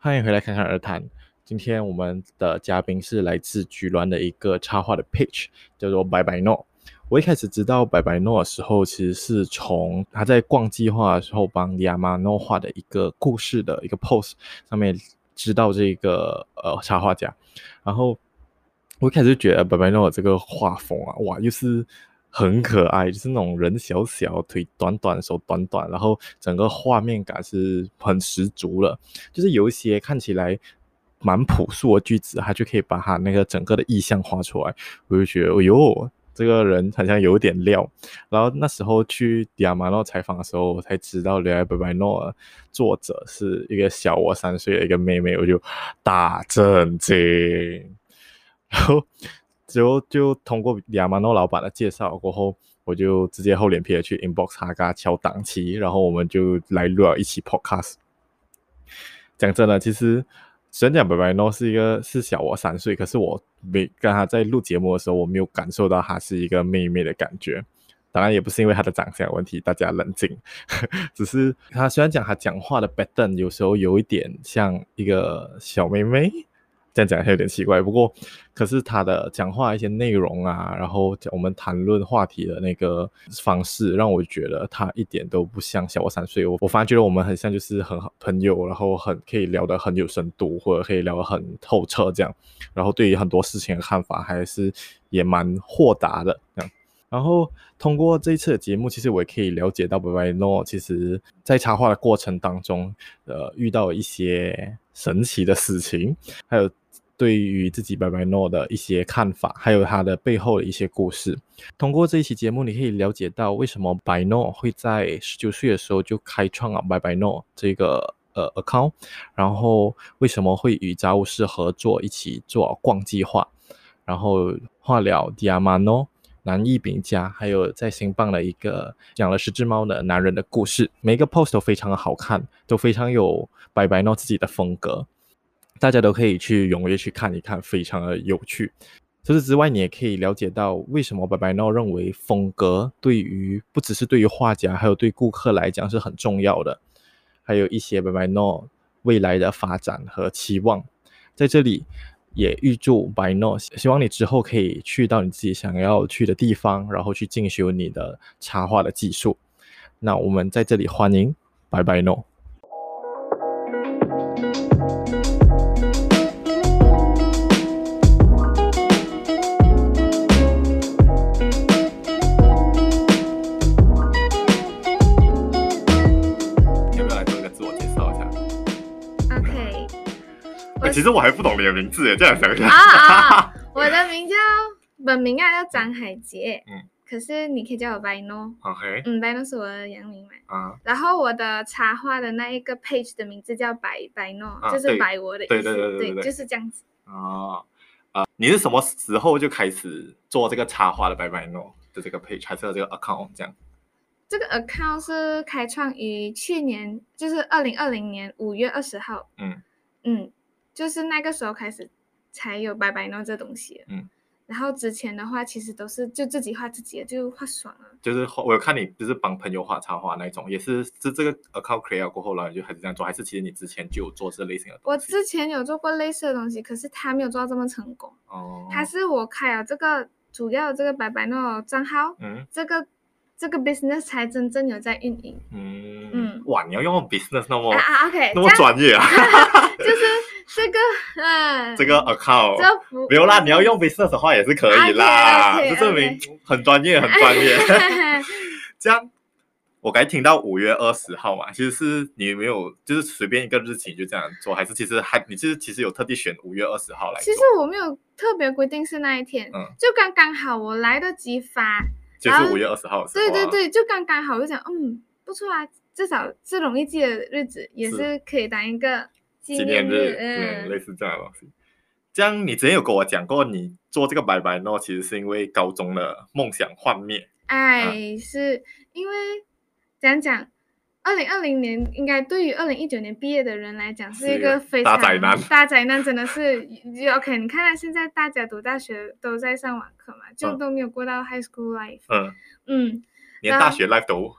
欢迎回来侃侃而谈。今天我们的嘉宾是来自菊鸾的一个插画的 pitch，叫做白白诺。我一开始知道白白诺的时候，其实是从他在逛计划的时候帮亚马诺画的一个故事的一个 post 上面知道这个呃插画家。然后我一开始就觉得白白诺这个画风啊，哇，又是。很可爱，就是那种人小小，腿短短，手短短，然后整个画面感是很十足了。就是有一些看起来蛮朴素的句子，他就可以把他那个整个的意象画出来。我就觉得，哎呦，这个人好像有点料。然后那时候去迪亚马诺采访的时候，我才知道原来白白诺作者是一个小我三岁的一个妹妹，我就大震惊。然后。之后就通过亚马诺老板的介绍过后，我就直接厚脸皮的去 inbox 他，跟他敲档期，然后我们就来录了一期 podcast。讲真的，其实虽然讲白白诺是一个是小我三岁，可是我没跟他在录节目的时候，我没有感受到他是一个妹妹的感觉。当然也不是因为他的长相问题，大家冷静。只是他虽然讲他讲话的 pattern 有时候有一点像一个小妹妹。这样讲还有点奇怪，不过可是他的讲话一些内容啊，然后我们谈论话题的那个方式，让我觉得他一点都不像小我三岁。我我反而觉得我们很像，就是很好朋友，然后很可以聊得很有深度，或者可以聊得很透彻这样。然后对于很多事情的看法，还是也蛮豁达的这样。然后通过这一次的节目，其实我也可以了解到白白诺其实在插画的过程当中，呃，遇到一些神奇的事情，还有。对于自己白白诺的一些看法，还有他的背后的一些故事，通过这一期节目，你可以了解到为什么白诺会在十九岁的时候就开创了白白诺这个呃 account，然后为什么会与杂物室合作一起做逛计划，然后画了 Dia Mano、南艺饼家，还有在新办的一个养了十只猫的男人的故事，每个 post 都非常的好看，都非常有白白诺自己的风格。大家都可以去踊跃去看一看，非常的有趣。除此之外，你也可以了解到为什么白白诺认为风格对于不只是对于画家，还有对顾客来讲是很重要的。还有一些白白诺未来的发展和期望，在这里也预祝 Byno，，希望你之后可以去到你自己想要去的地方，然后去进修你的插画的技术。那我们在这里欢迎拜拜 No。其实我还不懂你的名字耶，这样想一下。啊啊！我的名叫本名啊，叫张海杰。嗯。可是你可以叫我白诺。OK。嗯，白诺是我的洋名嘛。啊。然后我的插画的那一个 page 的名字叫白白诺，啊、就是白我的意思。对对对对对，对，就是这样子。哦。啊，你是什么时候就开始做这个插画的白白诺的这个 page，还是有这个 account 这样？这个 account 是开创于去年，就是二零二零年五月二十号。嗯。嗯。就是那个时候开始才有白白弄这东西，嗯，然后之前的话其实都是就自己画自己的，就画爽了。就是我有看你就是帮朋友画插画那种，也是是这个 account create 过后然后就还是这样做，还是其实你之前就有做这类型的东西？我之前有做过类似的东西，可是他没有做到这么成功。哦，他是我开了这个主要的这个白白弄账号，嗯，这个这个 business 才真正有在运营。嗯嗯，哇，你要用 business 那么啊 OK 那么专业啊，就是。这个，嗯，这个 account，这没有啦，你要用 business 的话也是可以啦，就证明很专业，很专业。这样，我刚听到五月二十号嘛，其实是你没有，就是随便一个日期就这样做，还是其实还你其实其实有特地选五月二十号来？其实我没有特别规定是那一天，嗯，就刚刚好我来得及发，就是五月二十号。对对对，就刚刚好，我就想，嗯，不错啊，至少是容易记的日子，也是可以当一个。纪念日，嗯，类似这样的东西。这样，你之前有跟我讲过，你做这个白白诺其实是因为高中的梦想幻灭。哎，啊、是因为讲讲，二零二零年应该对于二零一九年毕业的人来讲是一个非常大灾难。大灾难真的是，OK，你看看现在大家读大学都在上网课嘛，就都没有过到 high school life。嗯嗯，连大学 life 都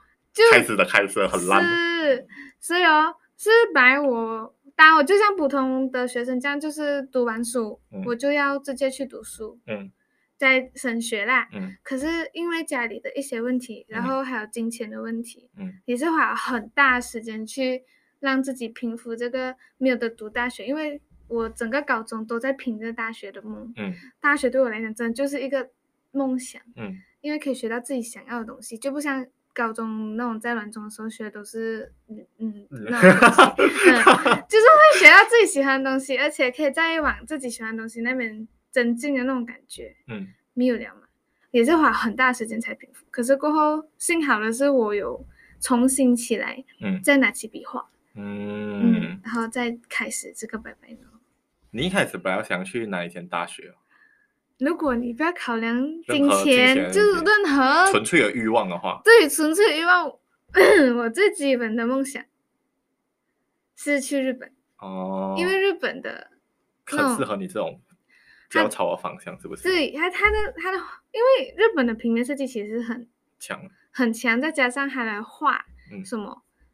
开始的开始很烂。是，是哦，是白我。当我就像普通的学生这样，就是读完书，嗯、我就要直接去读书，嗯，在升学啦。嗯，可是因为家里的一些问题，然后还有金钱的问题，嗯，也是花了很大时间去让自己平复这个没有的读大学，因为我整个高中都在拼着大学的梦。嗯，大学对我来讲真的就是一个梦想。嗯，因为可以学到自己想要的东西，就不像。高中那种在软中的时候学的都是嗯嗯那种东西，嗯，就是会学到自己喜欢的东西，而且可以再往自己喜欢的东西那边增进的那种感觉。嗯，没有了嘛，也是花很大时间才平复。可是过后幸好的是我有重新起来，嗯，再拿起笔画，嗯，嗯，然后再开始这个拜拜呢。你一开始本来想去哪一间大学？如果你不要考量金钱，金钱就是任何纯粹的欲望的话，对，纯粹欲望，我最基本的梦想是去日本。哦，因为日本的很适合你这种交潮的方向，是不是？对，它它的它的，因为日本的平面设计其实很强，很强，再加上它的画什么，嗯、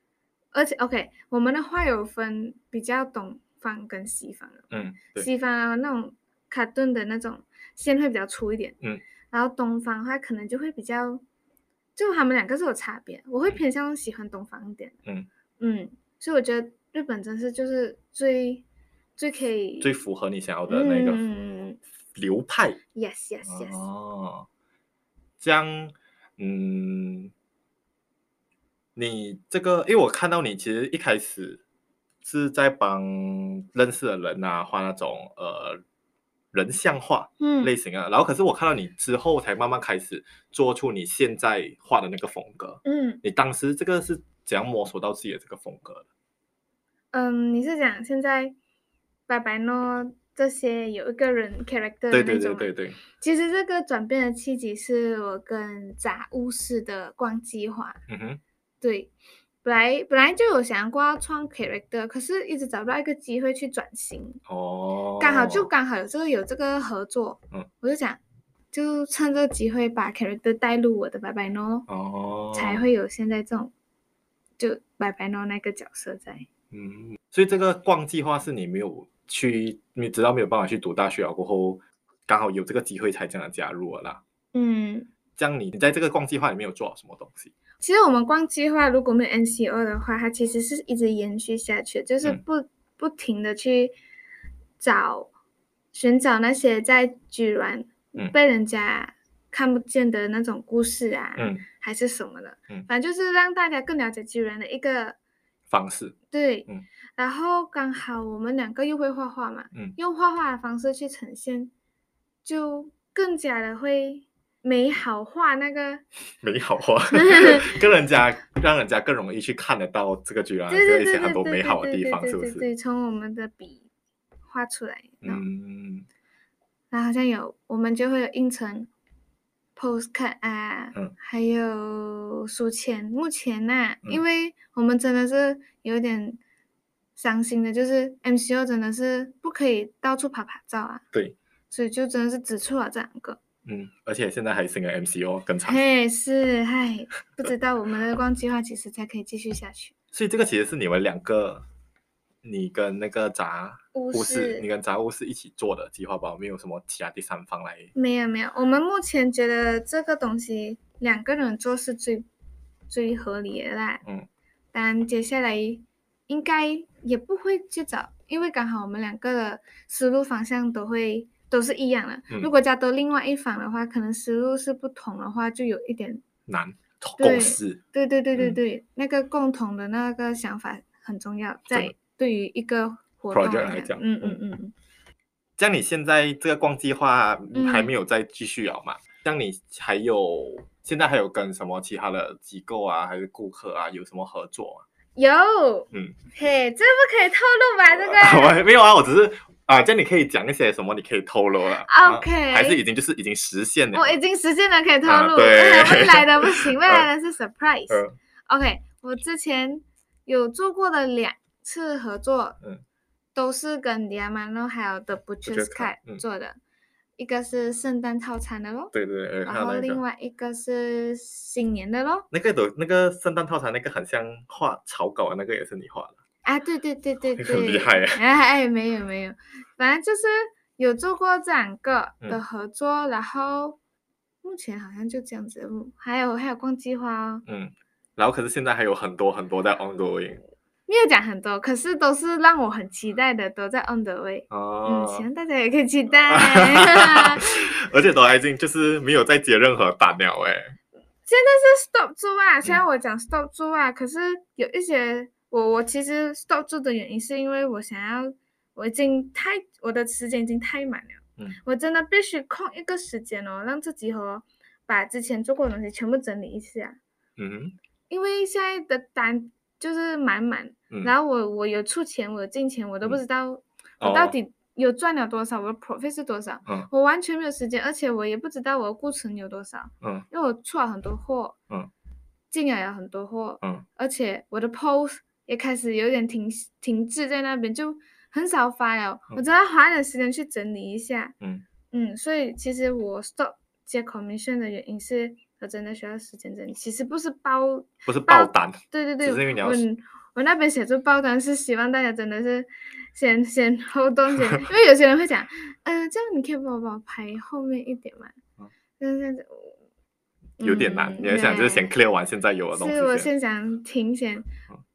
而且 OK，我们的画有分比较东方跟西方的，嗯，西方啊那种卡顿的那种。线会比较粗一点，嗯，然后东方的话可能就会比较，就他们两个是有差别，我会偏向喜欢东方一点，嗯。嗯，所以我觉得日本真是就是最最可以最符合你想要的那个流派，嗯，yes yes yes，哦，这样，嗯，你这个，因为我看到你其实一开始是在帮认识的人啊画那种呃。人像画类型啊，嗯、然后可是我看到你之后，才慢慢开始做出你现在画的那个风格。嗯，你当时这个是怎样摸索到自己的这个风格的？嗯，你是讲现在白白诺这些有一个人 character 的那种？对对对对对。其实这个转变的契机是我跟杂物室的逛计划。嗯哼，对。本来本来就有想过要创 character，可是一直找不到一个机会去转型。哦，刚好就刚好有这个有这个合作，嗯，我就想就趁这个机会把 character 带入我的白白诺，哦，才会有现在这种就白白诺那个角色在。嗯，所以这个逛计划是你没有去，你直到没有办法去读大学了过后，刚好有这个机会才这样加入了啦。嗯，这样你你在这个逛计划里面有做什么东西？其实我们逛计划如果没有 NCO 的话，它其实是一直延续下去，就是不、嗯、不停的去找寻找那些在居然被人家看不见的那种故事啊，嗯、还是什么的，嗯、反正就是让大家更了解居然的一个方式。对，嗯、然后刚好我们两个又会画画嘛，嗯、用画画的方式去呈现，就更加的会。美好化那个美好化，跟人家让人家更容易去看得到这个居然有一些很多美好的地方，是不是？对，从我们的笔画出来，嗯，然后好像有我们就会有印成 postcard 啊，嗯，还有书签。目前呢、啊，嗯、因为我们真的是有点伤心的，就是 MCO 真的是不可以到处拍拍照啊，对，所以就真的是只出了这两个。嗯，而且现在还是个 MCO 更长。嘿，是嗨，不知道我们的光计划其实才可以继续下去。所以这个其实是你们两个，你跟那个杂物室，是你跟杂物室一起做的计划吧？没有什么其他第三方来？没有没有，我们目前觉得这个东西两个人做是最最合理的啦。嗯，但接下来应该也不会去找，因为刚好我们两个的思路方向都会。都是一样的。嗯、如果加多另外一方的话，可能思路是不同的话，就有一点难共识。对对对对对，嗯、那个共同的那个想法很重要，在对于一个活动来讲，嗯嗯嗯嗯。像你现在这个逛计划还没有再继续了嘛？像、嗯、你还有现在还有跟什么其他的机构啊，还是顾客啊，有什么合作吗？有，嗯，嘿，这不可以透露吧？这个 我没有啊，我只是。啊，这样你可以讲一些什么？你可以透露了。OK，还是已经就是已经实现了。我已经实现了，可以透露。对，未 来的不行，未来 的是 surprise。OK，我之前有做过的两次合作，嗯，都是跟 Diamano 还有 The Butcher's Cat 做的，一个是圣诞套餐的咯。对对对。然后另外一个是新年的咯。那个都那个圣诞套餐那个很像画草稿的那个也是你画的。啊，对对对对对，很厉害哎哎，没有没有，反正就是有做过这两个的合作，嗯、然后目前好像就这样子，还有还有逛计划哦。嗯，然后可是现在还有很多很多在 ongoing。没有讲很多，可是都是让我很期待的，都在 on the way。哦，嗯，希望大家也可以期待。而且都还已经就是没有再接任何单了哎。现在是 stop 住啊，现在我讲 stop 住啊，嗯、可是有一些我我其实 stop 住的原因是因为我想要，我已经太我的时间已经太满了。嗯，我真的必须空一个时间哦，让自己和把之前做过的东西全部整理一下。嗯，因为现在的单。就是满满，嗯、然后我我有出钱，我有进钱，我都不知道。我到底有赚了多少，哦、我的 profit 是多少，嗯、我完全没有时间，而且我也不知道我的库存有多少，嗯、因为我出了很多货，嗯、进来了很多货，嗯、而且我的 post 也开始有点停停滞在那边，就很少发了，嗯、我真的花点时间去整理一下，嗯，嗯，所以其实我 stop 接 commission 的原因是。我真的需要时间整理，其实不是包，不是爆单，对对对，我我那边写出爆单是希望大家真的是先先 hold on 先，因为有些人会讲，嗯、呃，这样你可以帮我帮我排后面一点嘛，嗯，这样子有点难，嗯、你要想就是先 clear 完现在有的东西，是我先想停先，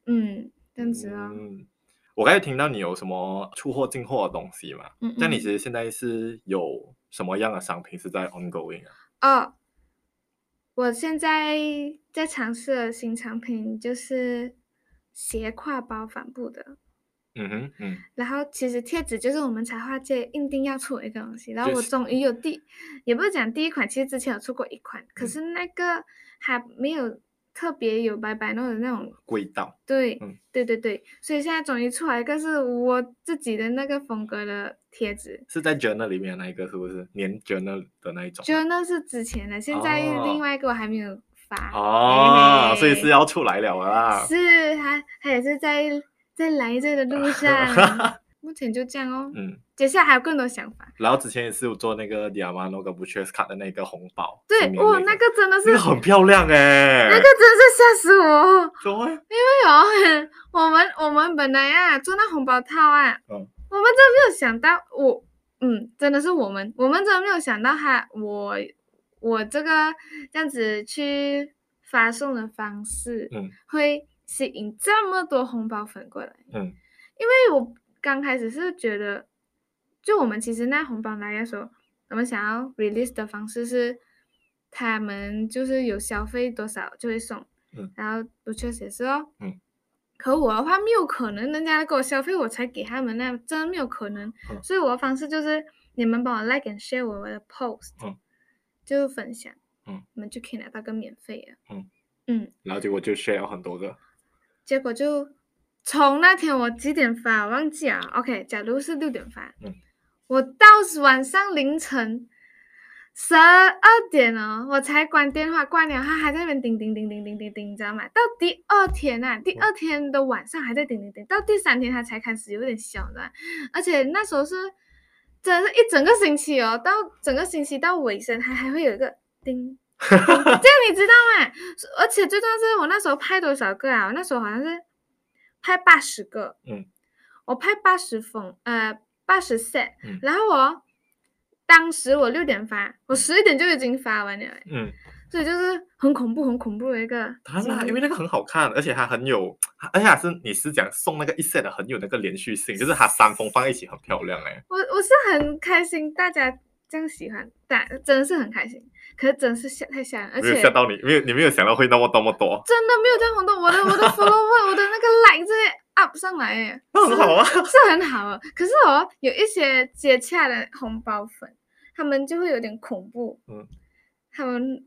嗯，这样子啊。嗯，我刚才听到你有什么出货进货的东西嘛，嗯，那你其实现在是有什么样的商品是在 ongoing 啊？哦。我现在在尝试的新产品就是斜挎包帆布的，嗯哼，嗯。然后其实贴纸就是我们插画界一定要出的一个东西。然后我终于有第，也不是讲第一款，其实之前有出过一款，可是那个还没有。特别有白白弄的那种味道，对，嗯、对对对，所以现在终于出来一个是我自己的那个风格的贴纸，是在 journal 里面的那一个是不是？粘 journal 的那一种？journal 是之前的，现在另外一个我还没有发哦，嘿嘿所以是要出来了啦，是，他他也是在在来这的路上。目前就这样哦，嗯，接下来还有更多想法。然后之前也是有做那个 Diamano 跟 Butcher's 卡的那个红包，对，那个、哇，那个真的是，那个很漂亮哎，那个真是吓死我，怎么会？因为哦，我们我们本来啊做那红包套啊，嗯，我们真的没有想到，我，嗯，真的是我们，我们真的没有想到他，我我这个这样子去发送的方式，嗯，会吸引这么多红包粉过来，嗯，因为我。刚开始是觉得，就我们其实那红包来的时候，我们想要 release 的方式是，他们就是有消费多少就会送，嗯，然后不确实是哦，嗯，可我的话没有可能，人家给我消费我才给他们，那真的没有可能，嗯，所以我的方式就是你们帮我 like and share 我的 post，嗯，就分享，嗯，你们就可以拿到个免费的，嗯。嗯，然后结果就 share 了很多个，结果就。从那天我几点发，我忘记了。OK，假如是六点发，嗯，我到晚上凌晨十二点哦，我才关电话关了，他还在那边叮叮叮叮叮叮叮，你知道吗？到第二天啊，第二天的晚上还在叮叮叮，到第三天他才开始有点小的，而且那时候是真的是一整个星期哦，到整个星期到尾声，还还会有一个叮，叮，这样你知道吗？而且最重要是我那时候拍多少个啊？我那时候好像是。拍八十个，嗯，我拍八十封，呃，八十 set，嗯，然后我当时我六点发，我十一点就已经发完了，嗯，所以就是很恐怖，很恐怖的一个。当然，因为那个很好看，而且它很有，而且还是你是讲送那个一 set 的，很有那个连续性，就是它三封放一起很漂亮，哎，我我是很开心，大家这样喜欢，但真的是很开心。可是真是吓太吓人，而且吓到你，没有你没有想到会那么多么多，真的没有这样多，我的我的 follower 我的那个 like 这些 up 上来耶，那很好啊，是很好啊。可是哦，有一些接洽的红包粉，他们就会有点恐怖，嗯，他们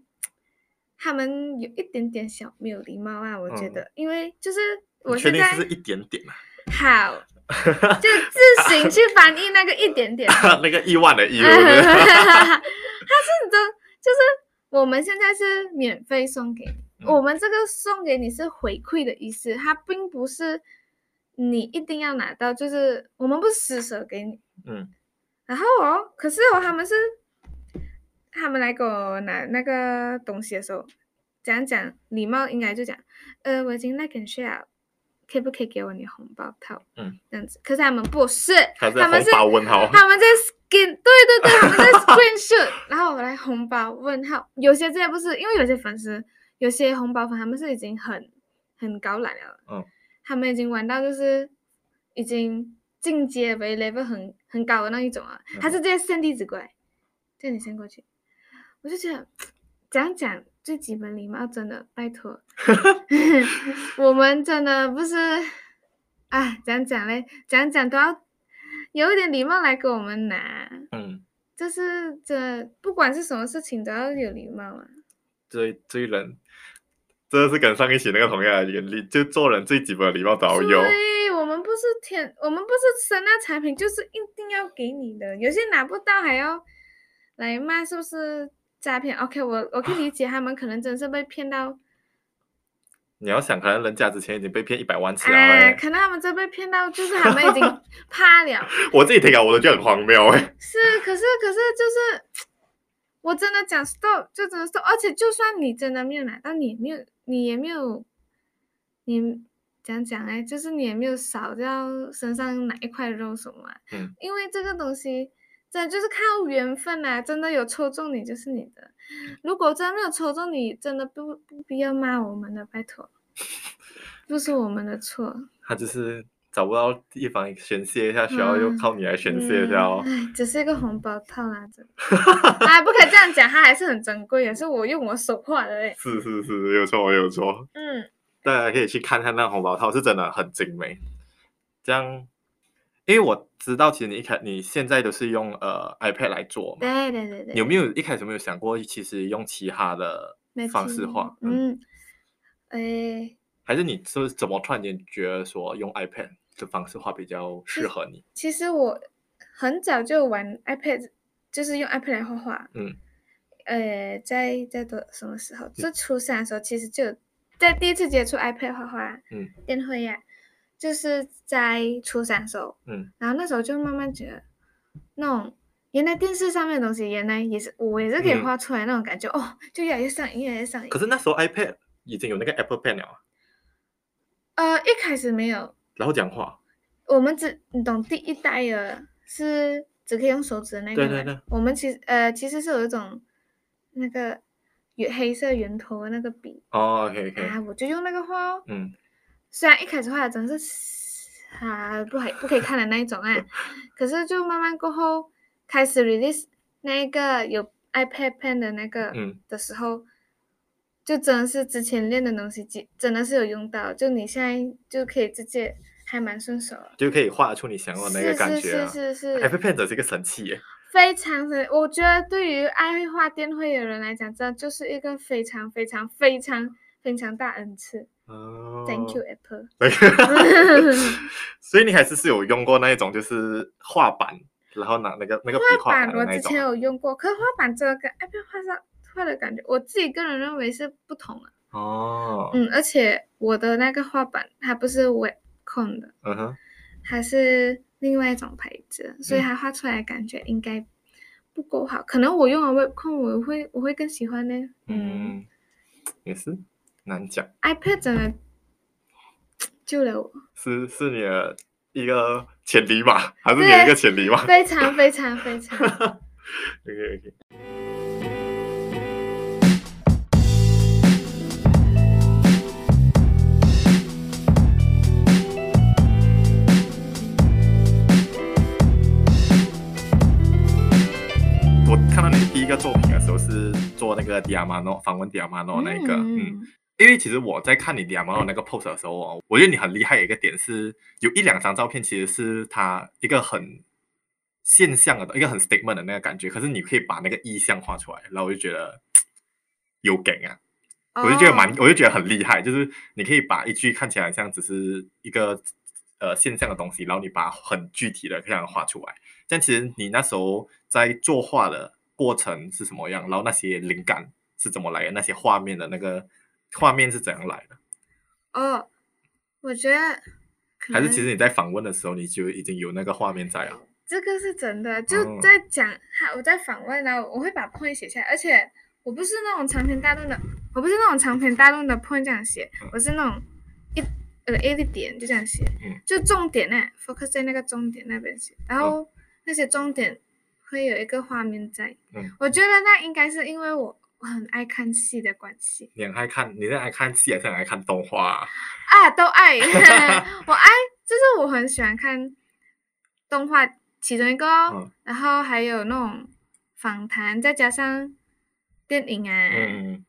他们有一点点小没有礼貌啊，我觉得，嗯、因为就是我现在是一点点嘛，好，就自行去翻译那个一点点，那个亿万的亿，他是你的。就是我们现在是免费送给你，嗯、我们这个送给你是回馈的意思，它并不是你一定要拿到，就是我们不施舍给你。嗯。然后哦，可是哦，他们是他们来给我拿那个东西的时候，讲讲礼貌应该就讲，呃，我已经 like and share，可以不可以给我你红包套？嗯，这样子。可是他们不是，他们是红包问号，他们在 skin，对对对，他们在 screenshot，然后我来红包问号。有些这些不是，因为有些粉丝，有些红包粉他们是已经很很高冷了，嗯，他们已经玩到就是已经进阶为 level 很很高的那一种啊，他是直接 send 地址过来，叫你 send 过去，我就觉得 讲讲。最基本礼貌，真的拜托，我们真的不是，哎，讲讲嘞？讲讲都要有一点礼貌来给我们拿，嗯，就是这不管是什么事情都要有礼貌啊。追追人，这是跟上一期那个同样的原理，就做人最基本的礼貌都要有。对我们不是天，我们不是生那产品，就是一定要给你的，有些拿不到还要来骂，是不是？诈骗，OK，我我可以理解他们可能真是被骗到。你要想，可能人家之前已经被骗一百万次了，哎，可能他们真被骗到，就是他们已经怕了。我自己听啊，我都觉得很荒谬哎。是，可是可是就是，我真的讲 stop，就真的 stop，而且就算你真的没有拿到，你也没有，你也没有，你讲讲哎，就是你也没有少掉身上哪一块肉什么，嗯，因为这个东西。真的就是靠缘分呐、啊，真的有抽中你就是你的。如果真的没有抽中你，真的不不必要骂我们的，拜托，不是我们的错。他就是找不到地方宣泄一下，需要又靠你来宣泄一下哦。哎、嗯，只是一个红包套啦，真的。哎，不可以这样讲，它还是很珍贵，也是我用我手画的嘞。是是是，有错有错。嗯，大家可以去看看那个红包套，是真的很精美。这样。因为我知道，其实你一开你现在都是用呃 iPad 来做嘛，对对对对。有没有一开始没有想过，其实用其他的方式画？嗯，哎，还是你是怎么突然间觉得说用 iPad 的方式画比较适合你？其实我很早就玩 iPad，就是用 iPad 来画画。嗯，呃，在在多什么时候？就初三的时候，其实就在第一次接触 iPad 画画。嗯，电绘呀。就是在初三的时候，嗯，然后那时候就慢慢觉得，那种原来电视上面的东西，原来也是我也是可以画出来那种感觉，嗯、哦，就越来越上瘾，越来越上瘾。可是那时候 iPad 已经有那个 Apple Pen 了，呃，一开始没有。然后讲话，我们只你懂第一代的是只可以用手指的那个，对对对。我们其实呃其实是有一种那个圆黑色圆头的那个笔。哦，OK OK。啊，我就用那个画哦。嗯。虽然一开始画的真是啊不还不可以看的那一种啊，可是就慢慢过后开始 release 那个有 iPad Pen 的那个的时候，嗯、就真的是之前练的东西，真的是有用到。就你现在就可以直接还蛮顺手，就可以画出你想要的那个感觉，啊。是是是是，是 iPad Pen 真是一个神器耶，非常神。我觉得对于爱画电绘的人来讲，这就是一个非常非常非常非常大恩赐。哦、oh,，Thank you Apple。所以你还是是有用过那一种，就是画板，然后拿那个那个笔画板，我之前有用过，可是画板这个跟 iPad 画上画的感觉，我自己个人认为是不同的。哦、oh.。嗯，而且我的那个画板它不是 Wacom 的，嗯哼，它是另外一种牌子，所以它画出来的感觉应该不够好。可能我用了 Wacom，我会我会更喜欢呢。嗯，也是。难讲，iPad 真的 救了我，是是你的一个潜力吧？还是你的一个潜力吧？非常非常非常。OK OK。一个作品的时候是做那个 Diamano 访问 Diamano 那个，嗯。嗯因为其实我在看你 Diamano 那个 post 的时候哦，我觉得你很厉害的一个点是，有一两张照片其实是他一个很现象的一个很 statement 的那个感觉，可是你可以把那个意象画出来，然后我就觉得 有梗啊，oh. 我就觉得蛮，我就觉得很厉害，就是你可以把一句看起来像只是一个呃现象的东西，然后你把很具体的这样画出来。但其实你那时候在作画的过程是什么样，然后那些灵感是怎么来的，那些画面的那个。画面是怎样来的？哦、oh,，我觉得还是其实你在访问的时候你就已经有那个画面在啊。这个是真的，就在讲，哈、oh.，我在访问呢，我会把 point 写下来，而且我不是那种长篇大论的，我不是那种长篇大论的 point 这样写，我是那种一呃 A 的点就这样写，嗯、就重点呢，focus 在那个重点那边写，然后那些重点会有一个画面在。嗯，我觉得那应该是因为我我很爱看戏的关系。你很爱看，你是爱看戏还是很爱看动画啊？啊，都爱，我爱，就是我很喜欢看动画，其中一个，嗯、然后还有那种访谈，再加上电影啊，嗯、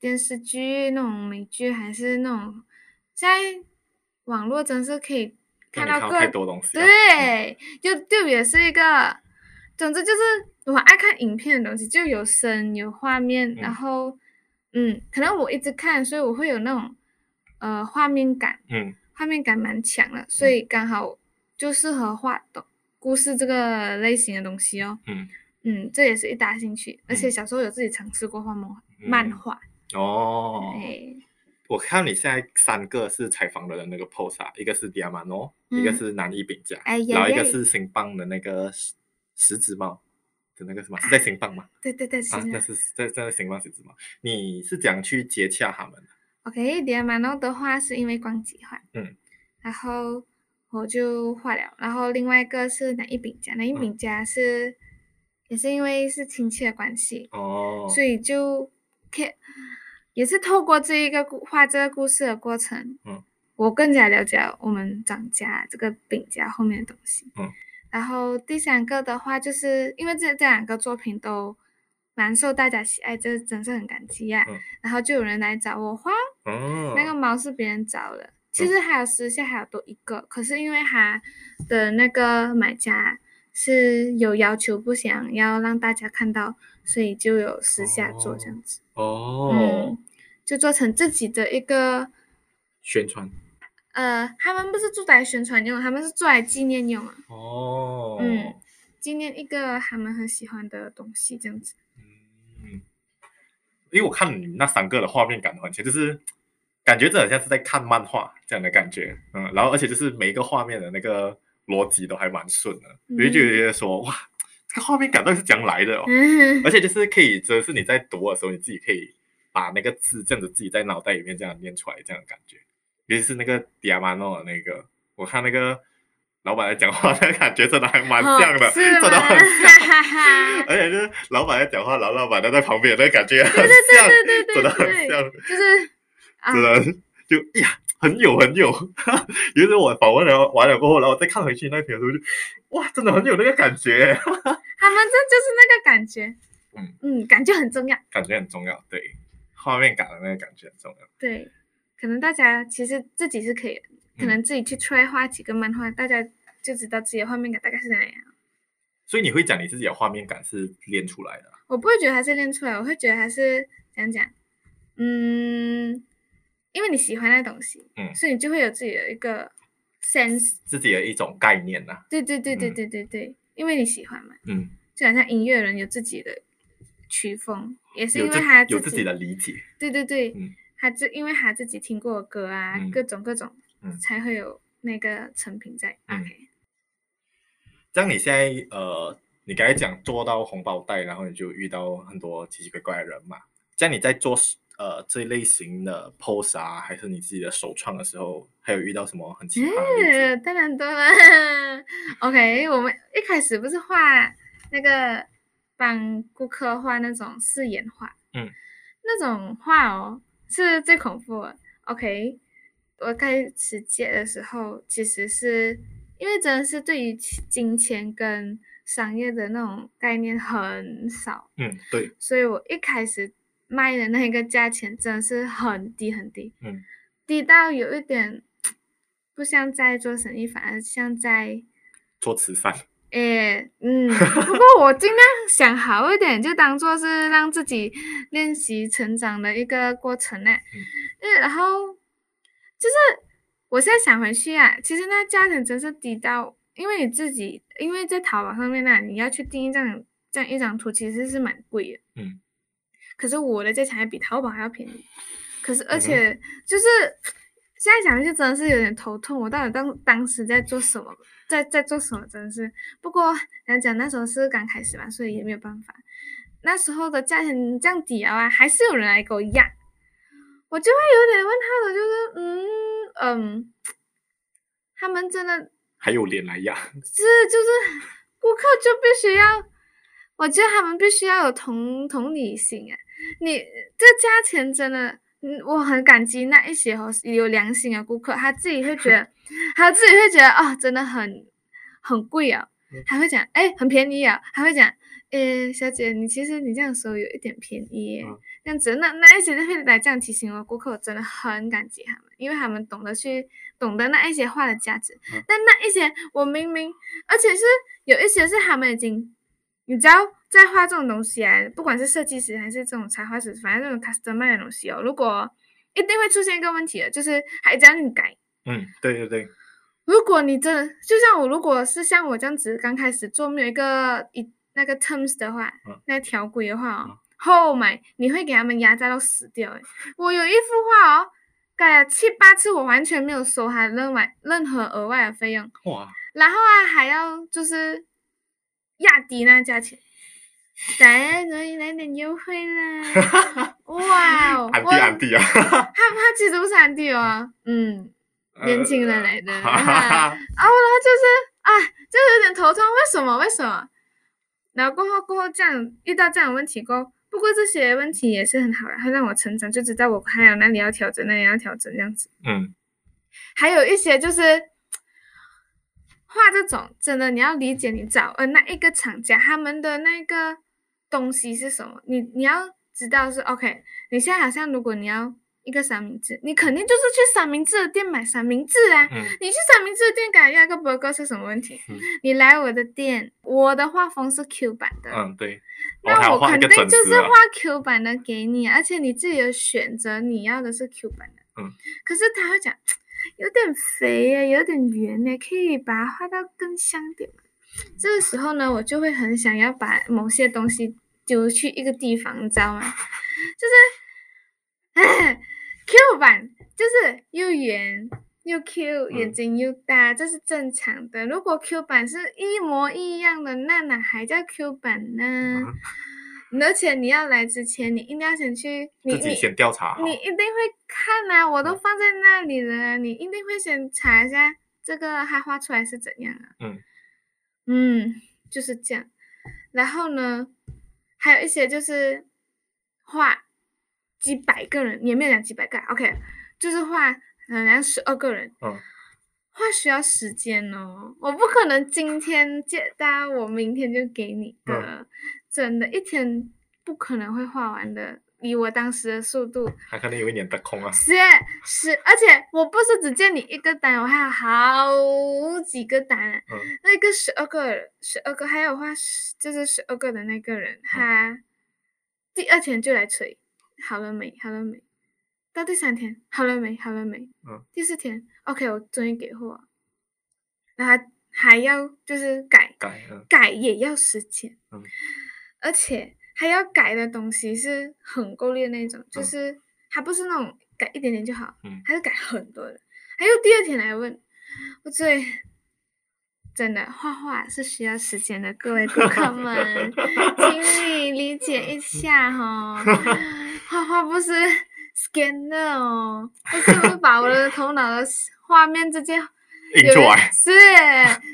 电视剧那种美剧，还是那种现在。网络真是可以看到各太多东西，对，就就也是一个，总之就是我爱看影片的东西，就有声有画面，嗯、然后，嗯，可能我一直看，所以我会有那种，呃，画面感，嗯，画面感蛮强的，所以刚好就适合画的故事这个类型的东西哦，嗯，嗯，这也是一大兴趣，而且小时候有自己尝试过画漫漫画，嗯、哦，哎。我看你现在三个是采访的那个 pose 啊，一个是 Diamano，、嗯、一个是南一饼家，哎、然后一个是新邦的那个十指猫的那个什么，是在行棒吗？对对对，啊，那是在在行棒十指猫。你是怎样去接洽他们的？OK，Diamano 的话是因为逛集画，嗯，然后我就画了，然后另外一个是南一饼家，南一饼家是、嗯、也是因为是亲戚的关系哦，所以就也是透过这一个画这个故事的过程，嗯，我更加了解我们张家这个饼家后面的东西，嗯，然后第三个的话，就是因为这这两个作品都蛮受大家喜爱，这真是很感激呀、啊。嗯、然后就有人来找我画，哦，那个猫是别人找的，其实还有私下还有多一个，嗯、可是因为他的那个买家是有要求，不想要让大家看到，所以就有私下做这样子，哦，哦。嗯。就做成自己的一个宣传，呃，他们不是住来宣传用，他们是做来纪念用啊。哦，嗯，纪念一个他们很喜欢的东西，这样子。嗯，因为我看你那三个的画面感很强，就是感觉这好像是在看漫画这样的感觉。嗯，然后而且就是每一个画面的那个逻辑都还蛮顺的，所以、嗯、就觉得说哇，这个画面感到底是怎样来的哦？嗯、而且就是可以，就是你在读的时候，你自己可以。把那个字这样子自己在脑袋里面这样念出来，这样的感觉，尤其是那个 Diamano 的那个，我看那个老板在讲话，那感觉真的还蛮像的，真的很像。而且就是老板在讲话，然后老板在在旁边，那感觉很像，真的很像，就是真的就哎呀，很有很有。于是我访问了完了过后，然后我再看回去那篇的时候，就哇，真的很有那个感觉。他们这就是那个感觉，嗯嗯，感觉很重要，感觉很重要，对。画面感的那个感觉很重要。对，可能大家其实自己是可以，可能自己去 try 画几个漫画，嗯、大家就知道自己的画面感大概是怎样。所以你会讲你自己的画面感是练出来的？我不会觉得它是练出来，我会觉得它是怎样讲？嗯，因为你喜欢那东西，嗯，所以你就会有自己的一个 sense，自己的一种概念呐、啊。对对对对对对对，嗯、因为你喜欢嘛，嗯，就好像音乐人有自己的。曲风也是因为他有自己的理解，对对对，嗯、他自因为他自己听过的歌啊，嗯、各种各种，嗯、才会有那个成品在。嗯、OK，这样你现在呃，你刚才讲做到红包袋，然后你就遇到很多奇奇怪怪的人嘛？这样你在做呃这类型的 pose 啊，还是你自己的首创的时候，还有遇到什么很奇葩的、嗯？当然多了。OK，我们一开始不是画那个。帮顾客画那种四眼画，嗯，那种画哦是最恐怖的。OK，我开始接的时候，其实是因为真的是对于金钱跟商业的那种概念很少，嗯，对，所以我一开始卖的那个价钱真的是很低很低，嗯，低到有一点不像在做生意，反而像在做慈善。诶，嗯，不过我尽量想好一点，就当做是让自己练习成长的一个过程呢。嗯，然后就是我现在想回去啊，其实那价钱真是低到，因为你自己，因为在淘宝上面呢，你要去订一张这样一张图，其实是蛮贵的。嗯。可是我的价钱还比淘宝还要便宜，可是而且就是现在想回去真的是有点头痛，我到底当当时在做什么？在在做什么？真的是，不过来讲那时候是刚开始嘛，所以也没有办法。那时候的价钱这样低啊，还是有人来给我压，我就会有点问他的，就是嗯嗯，他们真的 还有脸来压，是就是顾客就必须要，我觉得他们必须要有同同理心啊！你这价钱真的，嗯，我很感激那一些哦有良心的顾客，他自己会觉得，他自己会觉得啊、哦，真的很很贵啊，还会讲哎很便宜啊，还会讲。诶，小姐，你其实你这样说有一点便宜这样子，那那一些会来这样提醒我顾客，我真的很感激他们，因为他们懂得去懂得那一些话的价值。嗯、但那一些我明明，而且是有一些是他们已经，你知道，在画这种东西啊，不管是设计师还是这种插画师，反正这种 customer 的东西哦，如果一定会出现一个问题的，就是还叫你改。嗯，对对对。如果你真的就像我，如果是像我这样子刚开始做，没有一个一。那个 terms 的话，嗯、那条规的话哦，后买、嗯、你会给他们压榨到死掉诶。我有一幅画哦，改了七八次，我完全没有收他任外任何额外的费用。哇！然后啊，还要就是压低那价钱，改可以来点优惠啦。哇哦！安迪安迪啊！他他其实不是安迪哦，嗯，年轻人来的。然后就是啊，就是有点头痛，为什么？为什么？然后过后过后这样遇到这样的问题过后，不过这些问题也是很好的，会让我成长，就知道我还有哪里要调整，哪里要调整这样子。嗯，还有一些就是画这种，真的你要理解你找呃那一个厂家他们的那个东西是什么，你你要知道是 OK。你现在好像如果你要。一个三明治，你肯定就是去三明治的店买三明治啊！嗯、你去三明治的店改要一个 burger 是什么问题？嗯、你来我的店，我的画风是 Q 版的，嗯对，那我肯定就是画 Q 版的给你，而且你自己有选择，你要的是 Q 版的。嗯，可是他会讲 有点肥耶，有点圆耶，可以把它画到更香点。这个时候呢，我就会很想要把某些东西丢去一个地方，你知道吗？就是，哎。Q 版就是又圆又 Q，眼睛又大，嗯、这是正常的。如果 Q 版是一模一样的，那哪还叫 Q 版呢？嗯、而且你要来之前，你一定要先去，你自己先调查，你一定会看啊，我都放在那里了，嗯、你一定会先查一下这个它画出来是怎样啊？嗯嗯，就是这样。然后呢，还有一些就是画。几百个人，也没有讲几百个，OK，就是画，好像十二个人，嗯，画需要时间哦，我不可能今天接单，我明天就给你的，嗯、真的，一天不可能会画完的，以我当时的速度，他可能有一点得空啊，是是，而且我不是只见你一个单，我还有好几个单，嗯，那个十二个，十二个，还有画十，就是十二个的那个人，他、嗯、第二天就来催。好了没？好了没？到第三天，好了没？好了没？嗯。第四天，OK，我终于给货，然后还，还要就是改改，嗯、改也要时间，嗯。而且还要改的东西是很够力的那种，嗯、就是还不是那种改一点点就好，嗯，还是改很多的。还有第二天来问，我最真的画画是需要时间的，各位顾客们，请你理解一下哈。画画不是 scanner 哦，不是把我的头脑的画面直接印出来，是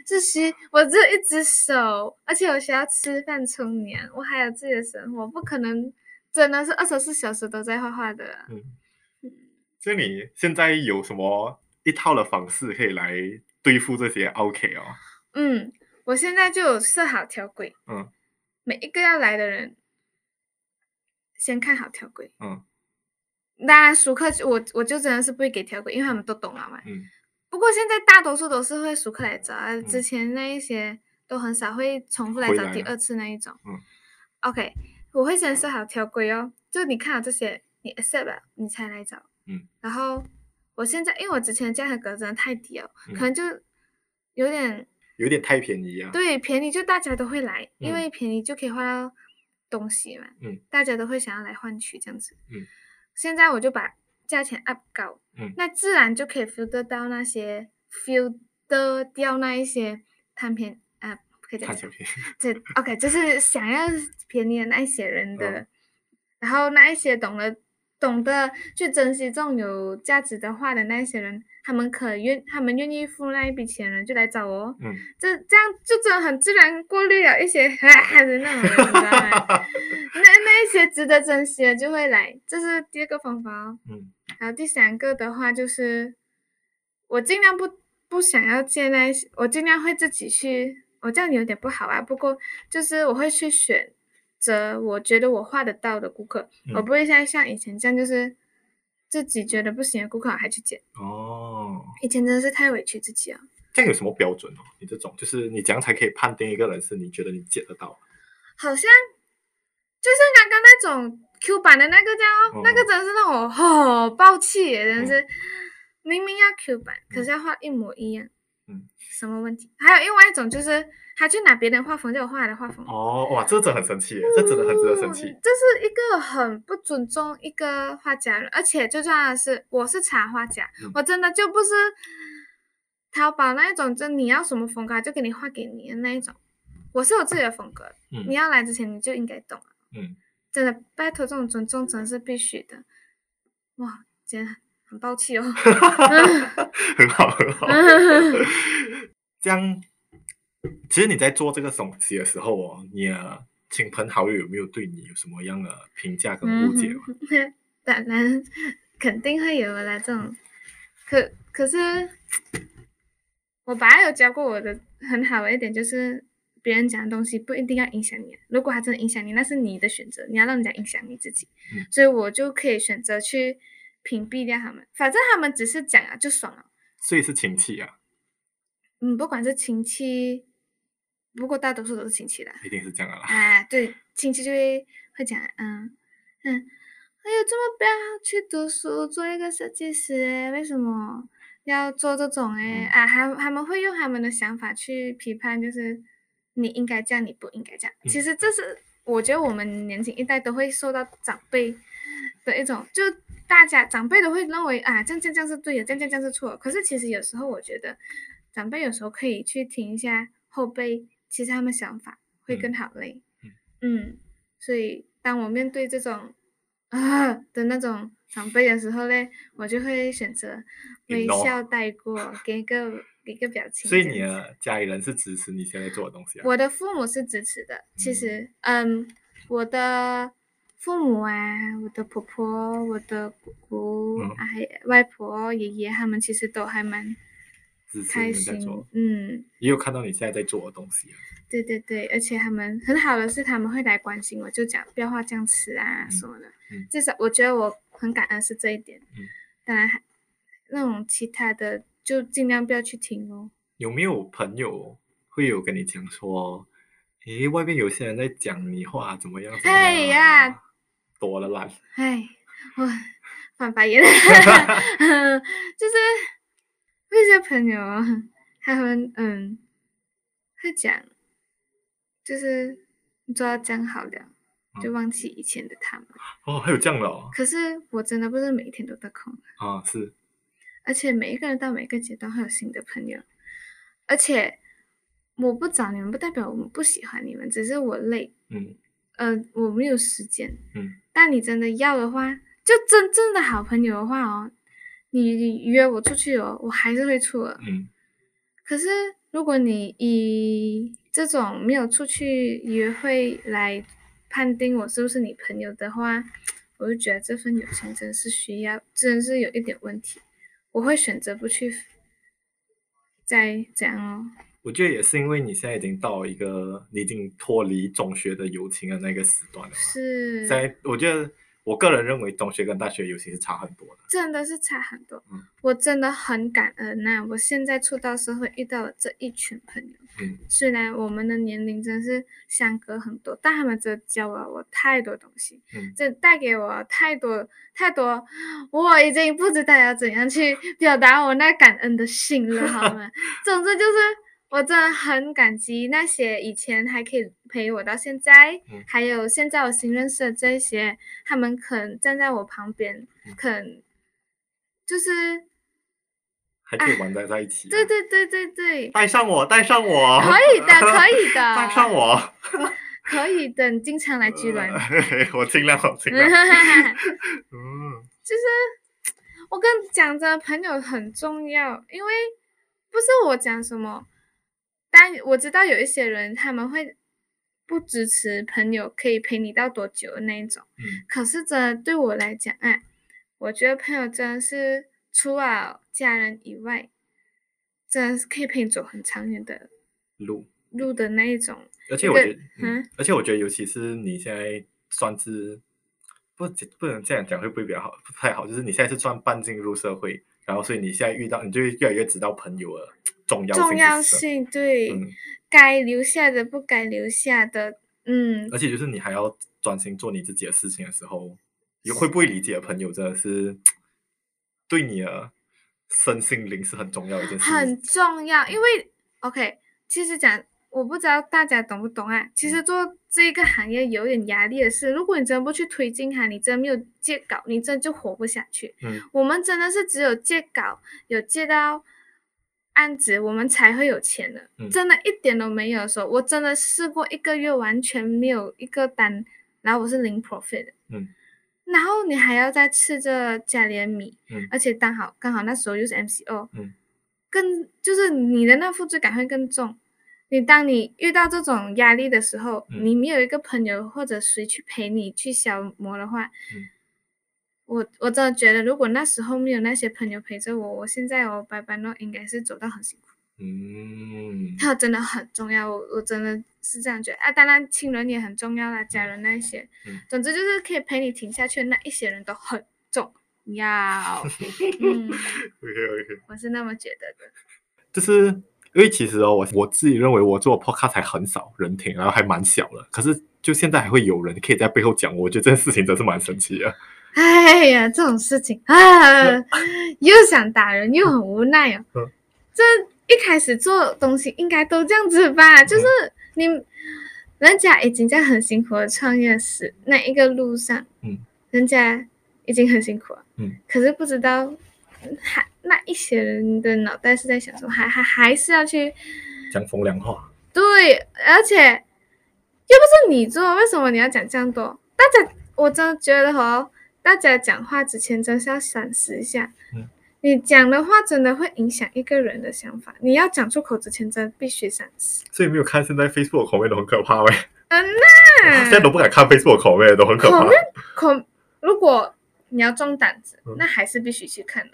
是需我只有一只手，而且我需要吃饭充眠，我还有自己的生活，不可能真的是二十四小时都在画画的。嗯，所以你现在有什么一套的方式可以来对付这些 OK 哦？嗯，我现在就有设好条规，嗯，每一个要来的人。先看好条规，嗯，当然熟客我我就真的是不会给条规，因为他们都懂了嘛，嗯。不过现在大多数都是会熟客来找，嗯、之前那一些都很少会重复来找第二次那一种，嗯。OK，我会先设好条规哦，就你看好这些，你 accept 了，你才来找，嗯。然后我现在因为我之前的价格真的太低了，嗯、可能就有点有点太便宜啊。对，便宜就大家都会来，嗯、因为便宜就可以换到。东西嘛，嗯，大家都会想要来换取这样子，嗯，现在我就把价钱 up 高，嗯，那自然就可以 filter 到那些 filter 掉那一些贪便啊，可以贪小便宜，这 OK 就是想要便宜的那一些人的，嗯、然后那一些懂得懂得去珍惜这种有价值的画的那一些人，他们可愿，他们愿意付那一笔钱了，就来找我。嗯，这这样就真的很自然过滤了一些 那种人，你知道吗？那那一些值得珍惜的就会来，这是第二个方法哦。嗯，然后第三个的话就是，我尽量不不想要见那些，我尽量会自己去。我这样有点不好啊，不过就是我会去选择我觉得我画得到的顾客，嗯、我不会像像以前这样，就是自己觉得不行的顾客还去剪。哦，以前真的是太委屈自己了。这样有什么标准哦？你这种就是你怎样才可以判定一个人是你觉得你剪得到？好像就像刚刚那种 Q 版的那个这样哦，哦那个真的是让我好爆气耶，真的是、嗯、明明要 Q 版，可是要画一模一样。嗯。什么问题？还有另外一种就是，他去拿别人画风，就我画的画风。哦，哇，这真的很生气，这真的很值得生气。这是一个很不尊重一个画家人，而且最重要的是，我是插画家，嗯、我真的就不是淘宝那一种，就你要什么风格就给你画给你的那一种。我是有自己的风格，嗯、你要来之前你就应该懂。嗯，真的，拜托，这种尊重真是必须的。哇，真的很抱歉哦。很好，很好。这样，其实你在做这个东西的时候哦，你的亲朋好友有没有对你有什么样的评价跟误解吗？当然、嗯，肯定会有的啦。这种，可可是，我爸有教过我的很好的一点，就是别人讲的东西不一定要影响你。如果他真的影响你，那是你的选择，你要让人家影响你自己。嗯、所以我就可以选择去屏蔽掉他们，反正他们只是讲啊，就爽了。所以是亲戚啊。嗯，不管是亲戚，不过大多数都是亲戚的，一定是这样的啦。哎，对，亲戚就会会讲，嗯嗯，哎呦，这么不要去读书，做一个设计师，为什么要做这种？哎、嗯，啊，他他们会用他们的想法去批判，就是你应该这样，你不应该这样。嗯、其实这是我觉得我们年轻一代都会受到长辈的一种，就大家长辈都会认为啊，这样这样这样是对的，这样这样这样是错的。可是其实有时候我觉得。长辈有时候可以去听一下后辈，其实他们想法会更好嘞。嗯，嗯，所以当我面对这种啊的那种长辈的时候嘞，我就会选择微笑带过，给一个给一个表情。所以你的家里人是支持你现在做的东西啊？我的父母是支持的。其实，嗯，嗯，我的父母啊，我的婆婆、我的姑姑、嗯、还有外婆、爷爷，他们其实都还蛮。开心，嗯，也有看到你现在在做的东西啊。对对对，而且他们很好的是，他们会来关心我，就讲不要画这样子啊什么的。嗯，至少我觉得我很感恩是这一点。嗯，当然还那种其他的就尽量不要去听哦。有没有朋友会有跟你讲说，诶，外面有些人在讲你话怎么样？怎么样？哎呀，多了啦。哎，我翻白眼，就是。那些朋友，他们嗯，会讲，就是你做到这样好了，就忘记以前的他们。哦，还有这样的哦。可是我真的不是每一天都得空啊，是。而且每一个人到每个阶段会有新的朋友，而且我不找你们，不代表我们不喜欢你们，只是我累。嗯。呃，我没有时间。嗯。但你真的要的话，就真正的好朋友的话哦。你约我出去哦，我还是会出的。嗯。可是如果你以这种没有出去约会来判定我是不是你朋友的话，我就觉得这份友情真是需要，真的是有一点问题。我会选择不去再怎样哦。我觉得也是因为你现在已经到一个你已经脱离中学的友情的那个时段了。是。在我觉得。我个人认为，中学跟大学友情是差很多的，真的是差很多。嗯，我真的很感恩呐、啊！我现在出道时会遇到了这一群朋友，嗯，虽然我们的年龄真是相隔很多，但他们真的教了我太多东西，嗯，这带给我太多太多，我已经不知道要怎样去表达我那感恩的心了，好吗？总之就是。我真的很感激那些以前还可以陪我到现在，嗯、还有现在我新认识的这些，他们肯站在我旁边，嗯、肯就是还可以玩在在一起、啊。对对对对对，带上我，带上我，可以的，可以的，带上我，可以的，你经常来居銮。我尽量，我尽量。嗯。就是我跟你讲真，朋友很重要，因为不是我讲什么，但我知道有一些人他们会不支持朋友可以陪你到多久的那一种。嗯。可是真的对我来讲，哎，我觉得朋友真的是除了家人以外，真的是可以陪你走很长远的路路的那一种。而且我觉得，嗯，嗯，而且我觉得，尤其是你现在算是不不能这样讲，会不会比较好？不太好，就是你现在是算半进入社会，然后所以你现在遇到，你就会越来越知道朋友了重要性。重要性对，嗯，该留下的不该留下的，嗯。而且就是你还要专心做你自己的事情的时候，你会不会理解朋友真的是对你的身心灵是很重要的一件事。很重要，因为 OK，其实讲。我不知道大家懂不懂啊？其实做这个行业有点压力的是，如果你真的不去推进它，你真的没有借稿，你真的就活不下去。嗯，我们真的是只有借稿，有借到案子，我们才会有钱的。嗯，真的一点都没有的时候，我真的试过一个月完全没有一个单，然后我是零 profit 的。嗯，然后你还要再吃这家里的米，嗯，而且刚好刚好那时候又是 MCO，嗯，更就是你的那负罪感会更重。你当你遇到这种压力的时候，嗯、你没有一个朋友或者谁去陪你去消磨的话，嗯、我我真的觉得，如果那时候没有那些朋友陪着我，我现在我白白诺应该是走到很辛苦。嗯，他真的很重要，我我真的是这样觉得啊。当然，亲人也很重要啦，家人那些，嗯、总之就是可以陪你挺下去的那一些人都很重要。嗯 okay, okay. 我是那么觉得的，就是。因为其实哦，我我自己认为我做 podcast 还很少人听，然后还蛮小的。可是就现在还会有人可以在背后讲，我觉得这件事情真是蛮神奇的。哎呀，这种事情啊，又想打人又很无奈哦。嗯、这一开始做东西应该都这样子吧？就是你、嗯、人家已经在很辛苦的创业时那一个路上，嗯，人家已经很辛苦了，嗯，可是不知道。还那一些人的脑袋是在想什么，还还还是要去讲风凉话。对，而且又不是你做，为什么你要讲这样多？大家，我真的觉得哦，大家讲话之前真是要反思一下。嗯，你讲的话真的会影响一个人的想法，你要讲出口之前真的必须三思。所以没有看现在 Facebook 口味都很可怕喂。嗯呐，现在都不敢看 Facebook 口味都很可怕。口如果。你要壮胆子，嗯、那还是必须去看的。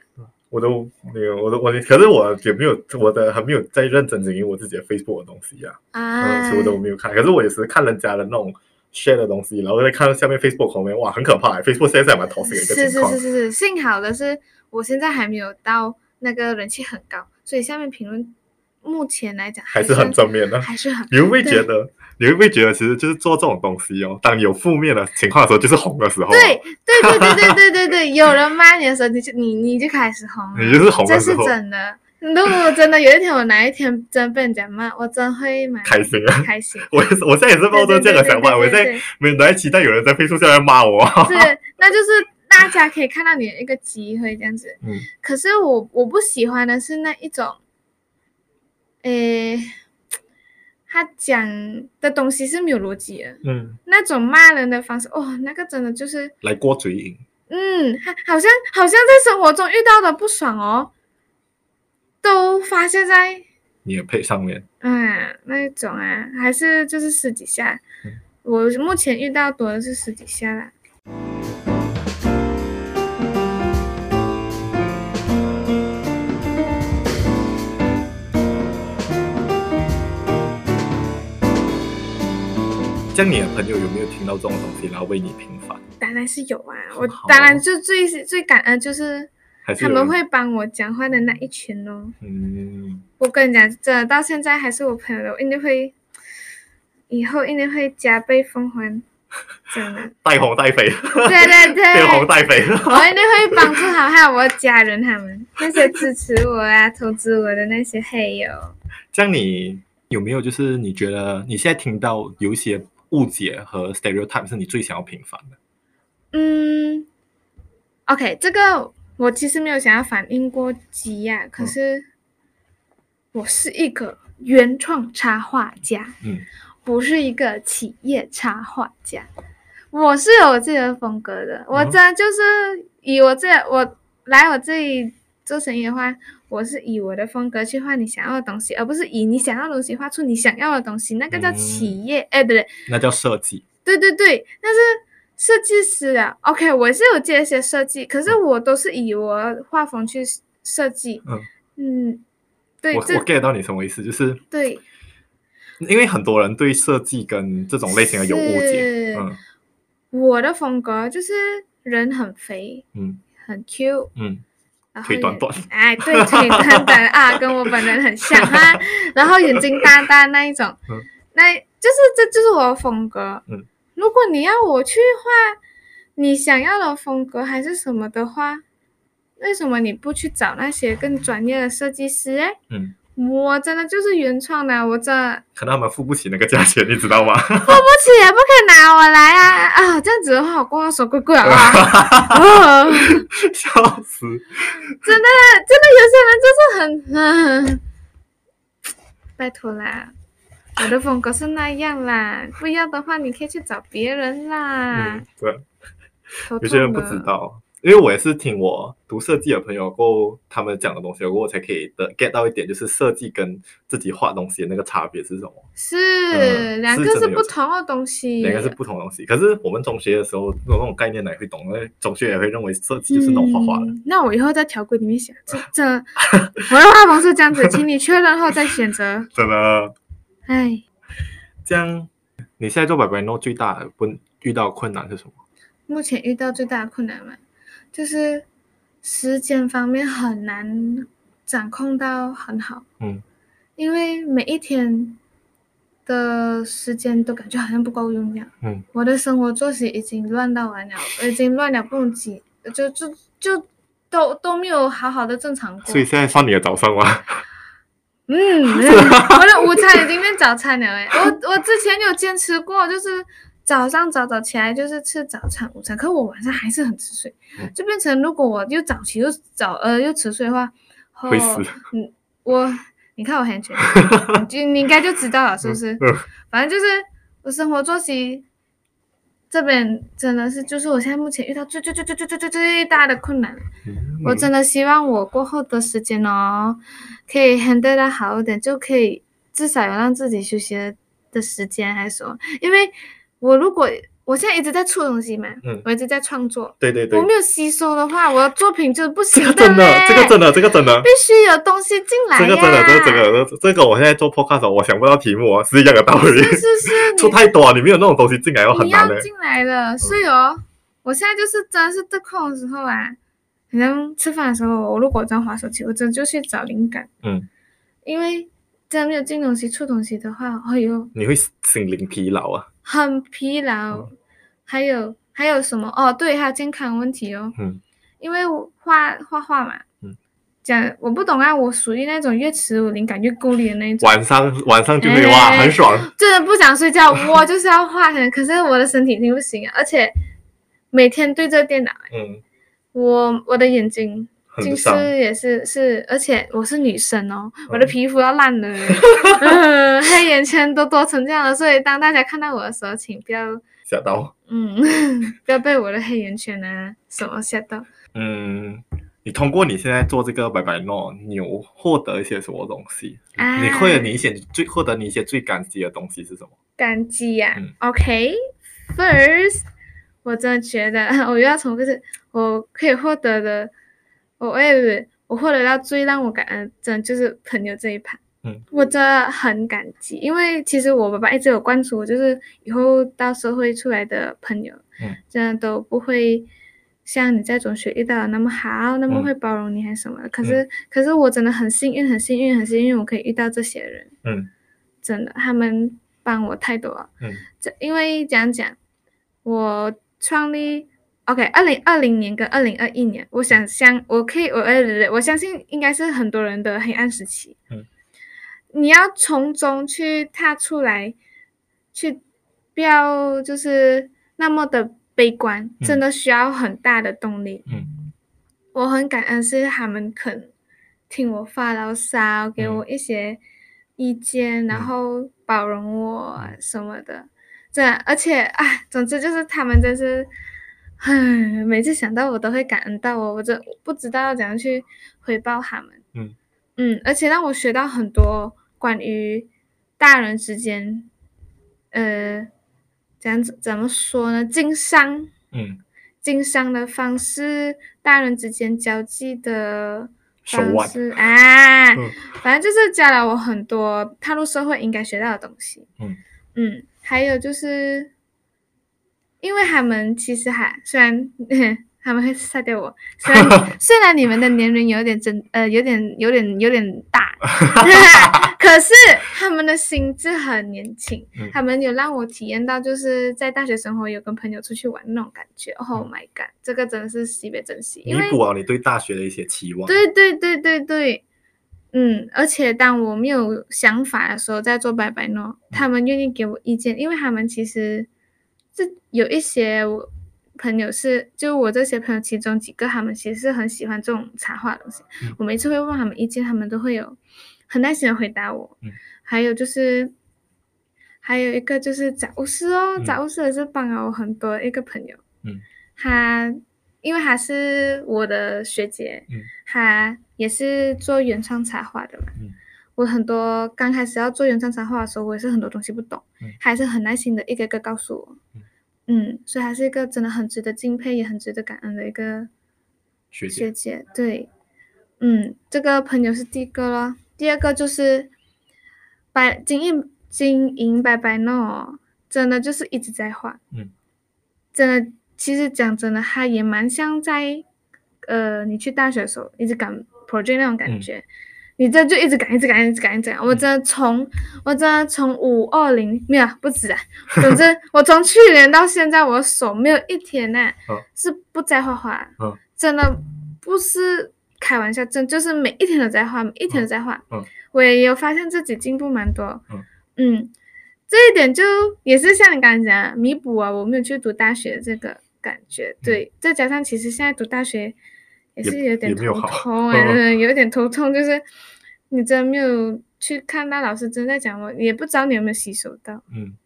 我都没有，我都我，可是我也没有，我的还没有在认真经营我自己的 Facebook 的东西呀、啊。啊、嗯，所以我都没有看。可是我也是看人家的那种 share 的东西，然后再看下面 Facebook 后面，哇，很可怕。Facebook 现在蛮 toxic 的一个情况。是是是是是，幸好的是，我现在还没有到那个人气很高，所以下面评论目前来讲还是很正面的，还是很。你会不会觉得？你会不会觉得，其实就是做这种东西哦？当你有负面的情况的时候，就是红的时候、啊。对对对对对对对对，有人骂你的时候，你就你你就开始红了。你就是红的时候。这是真的。如果真的有一天我哪一天真被人家骂，我真会蛮开心啊！开心。我我现在也是抱着这样的想法，我在没有在期待有人在 Facebook 下面骂我。是，那就是大家可以看到你的一个机会这样子。嗯。可是我我不喜欢的是那一种，诶。他讲的东西是没有逻辑的，嗯，那种骂人的方式，哦，那个真的就是来过嘴瘾，嗯，好像好像在生活中遇到的不爽哦，都发泄在你的配上面，嗯，那一种啊，还是就是私底下，嗯，我目前遇到多的是私底下啦。像你的朋友有没有听到这种东西，然后为你平反？当然是有啊，我当然就最最感恩就是他们会帮我讲话的那一群哦。嗯，我跟你讲，真的到现在还是我朋友的，我一定会以后一定会加倍奉还，真的。带红带飞。对对对。带红带飞。我一定会帮助好还有我家人他们那些支持我啊、投资我的那些黑友。像你有没有就是你觉得你现在听到有一些？误解和 stereotype 是你最想要平反的。嗯，OK，这个我其实没有想要反应过激呀、啊，可是我是一个原创插画家，嗯，不是一个企业插画家。我是有我自己的风格的，我真的就是以我这我来我这里做生意的话，我是以我的风格去画你想要的东西，而不是以你想要的东西画出你想要的东西，那个叫企业，哎、嗯，对对，那叫设计。对对对，但是设计师啊，OK，我是有接一些设计，可是我都是以我画风去设计。嗯嗯，对，我我 get 到你什么意思，就是对，因为很多人对设计跟这种类型的有误解。嗯，我的风格就是人很肥，嗯，很 Q，嗯，腿短短，哎，对，腿短短啊，跟我本人很像啊，然后眼睛大大那一种，嗯，那就是这就是我的风格，嗯。如果你要我去画你想要的风格还是什么的话，为什么你不去找那些更专业的设计师？哎，嗯，我真的就是原创的，我这可能他们付不起那个价钱，你知道吗？付不起也不可以拿我来啊！啊，这样子的话，我挂号说贵贵啊！笑死！真的，真的有些人就是很，嗯，拜托啦。我的风格是那样啦，不要的话你可以去找别人啦。嗯，对，有些人不知道，因为我也是听我读设计的朋友过他们讲的东西，过我才可以的 get 到一点，就是设计跟自己画东西的那个差别是什么？是、嗯、两个是不同的东西，两个是不同的东西。可是我们中学的时候有那种概念，哪会懂？因为中学也会认为设计就是那种画画的。嗯、那我以后在条规里面写，这这我的画风是这样子，请你确认后再选择。真的。哎，这样，你现在做白白诺最大的困遇到困难是什么？目前遇到最大的困难嘛，就是时间方面很难掌控到很好。嗯，因为每一天的时间都感觉好像不够用一样。嗯，我的生活作息已经乱到完了，已经乱了不能及，就就就都都没有好好的正常过。所以现在算你的早上吗？嗯，我的午餐已经变早餐了哎，我我之前有坚持过，就是早上早早起来就是吃早餐、午餐，可我晚上还是很迟睡，就变成如果我又早起又早呃又迟睡的话，会死。嗯，我你看我很全，就你应该就知道了是不是？反正就是我生活作息这边真的是就是我现在目前遇到最最最最最最最最大的困难，我真的希望我过后的时间哦。可以 handle 得好一点，就可以至少有让自己休息的时间，还是什么？因为我如果我现在一直在出东西嘛，嗯，我一直在创作，对对对，我没有吸收的话，我的作品就不行的。这个真的，这个真的，这个真的，必须有东西进来呀。这个真的，这个这个这个，我现在做 podcast，我想不到题目啊，是一样的道理。是是是，出太多，你没有那种东西进来，要很难的。你要进来了，所以哦，我现在就是真的是得空的时候啊。可能吃饭的时候，我如果在划手机，我真的就去找灵感。嗯，因为真的没有进东西、出东西的话，哎呦，你会心灵疲劳啊，很疲劳。嗯、还有还有什么？哦，对，还有健康问题哦。嗯，因为我画画画嘛，嗯，讲我不懂啊，我属于那种越迟我灵感越够力的那种。晚上晚上就会画，欸、很爽。真的不想睡觉，我就是要画。可是我的身体已经不行啊，而且每天对着电脑，嗯。我我的眼睛近视也是是，而且我是女生哦，嗯、我的皮肤要烂了、嗯，黑眼圈都多成这样了，所以当大家看到我的时候，请不要吓到，嗯，不要被我的黑眼圈啊什么吓到。嗯，你通过你现在做这个白白诺，你有获得一些什么东西？啊、你会你一些最获得你一些最感激的东西是什么？感激呀、啊嗯、，OK，First，、我真的觉得 我又要重复是。我可以获得的，我也我获得到最让我感恩，真的就是朋友这一盘。嗯，我真的很感激，因为其实我爸爸一直有灌输我，就是以后到社会出来的朋友，嗯，真的都不会像你在中学遇到的那么好，那么会包容你还是什么的。嗯、可是，嗯、可是我真的很幸运，很幸运，很幸运，我可以遇到这些人。嗯，真的，他们帮我太多了。嗯，这因为讲讲，我创立。OK，二零二零年跟二零二一年，我想相，我可以，我呃，我相信应该是很多人的黑暗时期。嗯，你要从中去踏出来，去不要就是那么的悲观，真的需要很大的动力。嗯，我很感恩是他们肯听我发牢骚，给我一些意见，嗯、然后包容我什么的。这而且啊，总之就是他们真是，唉，每次想到我都会感恩到我，我这不知道要怎样去回报他们。嗯嗯，而且让我学到很多关于大人之间，呃，怎样子怎么说呢？经商，嗯，经商的方式，大人之间交际的方式啊，嗯、反正就是教了我很多踏入社会应该学到的东西。嗯嗯。还有就是，因为他们其实还虽然 他们会杀掉我，虽然 虽然你们的年龄有点真呃有点有点有点大，可是他们的心智很年轻，嗯、他们有让我体验到就是在大学生活有跟朋友出去玩那种感觉。嗯、Oh my god，这个真的是特别珍惜，弥补了你对大学的一些期望。对对对对对。嗯，而且当我没有想法的时候，在做拜拜诺，他们愿意给我意见，因为他们其实是有一些我朋友是，就我这些朋友其中几个，他们其实是很喜欢这种插画的东西。嗯、我每次会问他们意见，他们都会有很耐心的回答我。嗯、还有就是，还有一个就是杂物师哦，杂物师也是帮了我很多一个朋友。嗯，他。因为他是我的学姐，嗯，她也是做原创插画的嘛，嗯，我很多刚开始要做原创插画的时候，我也是很多东西不懂，嗯，还是很耐心的一个一个告诉我，嗯，嗯，所以还是一个真的很值得敬佩，也很值得感恩的一个学姐，学姐，对，嗯，这个朋友是第一个咯，第二个就是白经营经营白白诺，真的就是一直在画，嗯，真的。其实讲真的，他也蛮像在，呃，你去大学的时候一直赶 project 那种感觉，嗯、你这就一直赶，一直赶，一直赶，一直赶。嗯、我真的从，我真的从五二零没有不止啊，总之我从去年到现在，我手没有一天呢、是不在画画，嗯、真的不是开玩笑，真就是每一天都在画，每一天都在画。嗯、我也有发现自己进步蛮多。嗯。嗯，这一点就也是像你刚才讲，弥补啊，我没有去读大学这个。感觉对，再加上其实现在读大学也是有点头痛 哎，有，有点头痛，就是你真没有去看到老师真在讲，我也不知道你有没有吸收到。嗯。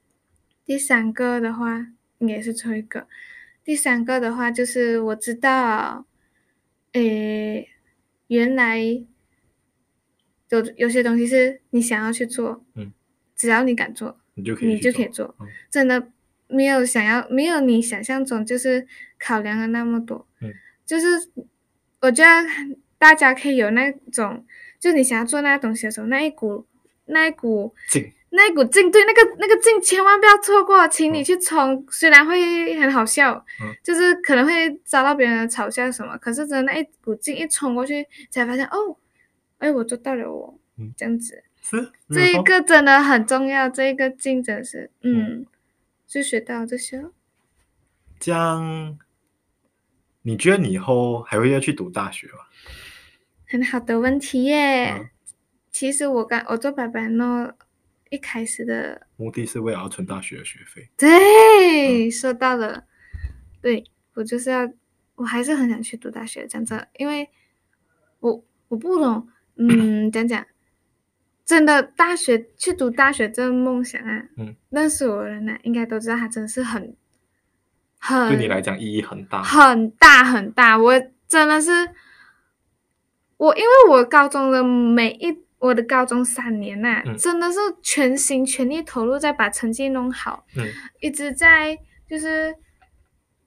第三个的话，应该是最后一个。第三个的话，就是我知道，诶，原来有有些东西是你想要去做，嗯，只要你敢做，你就可以，你就可以做，嗯、真的。没有想要，没有你想象中就是考量的那么多。嗯，就是我觉得大家可以有那种，就你想要做那个东西的时候，那一股那一股劲，那一股劲，对，那个那个劲千万不要错过，请你去冲。嗯、虽然会很好笑，嗯，就是可能会遭到别人的嘲笑什么，可是真的那一股劲一冲过去，才发现哦，哎，我做到了，哦，嗯，这样子，是，这一个真的很重要，这一个劲真是，嗯。嗯就学到这些，这样，你觉得你以后还会要去读大学吗？很好的问题耶。嗯、其实我刚我做白白诺一开始的目的是为了要存大学的学费。对，嗯、说到了，对我就是要，我还是很想去读大学，讲真，因为我我不懂，嗯，讲讲。真的大学去读大学这个梦想啊，嗯，认识我的人呢，应该都知道，他真的是很，很对你来讲意义很大，很大很大。我真的是，我因为我高中的每一我的高中三年呐、啊，嗯、真的是全心全力投入在把成绩弄好，嗯，一直在就是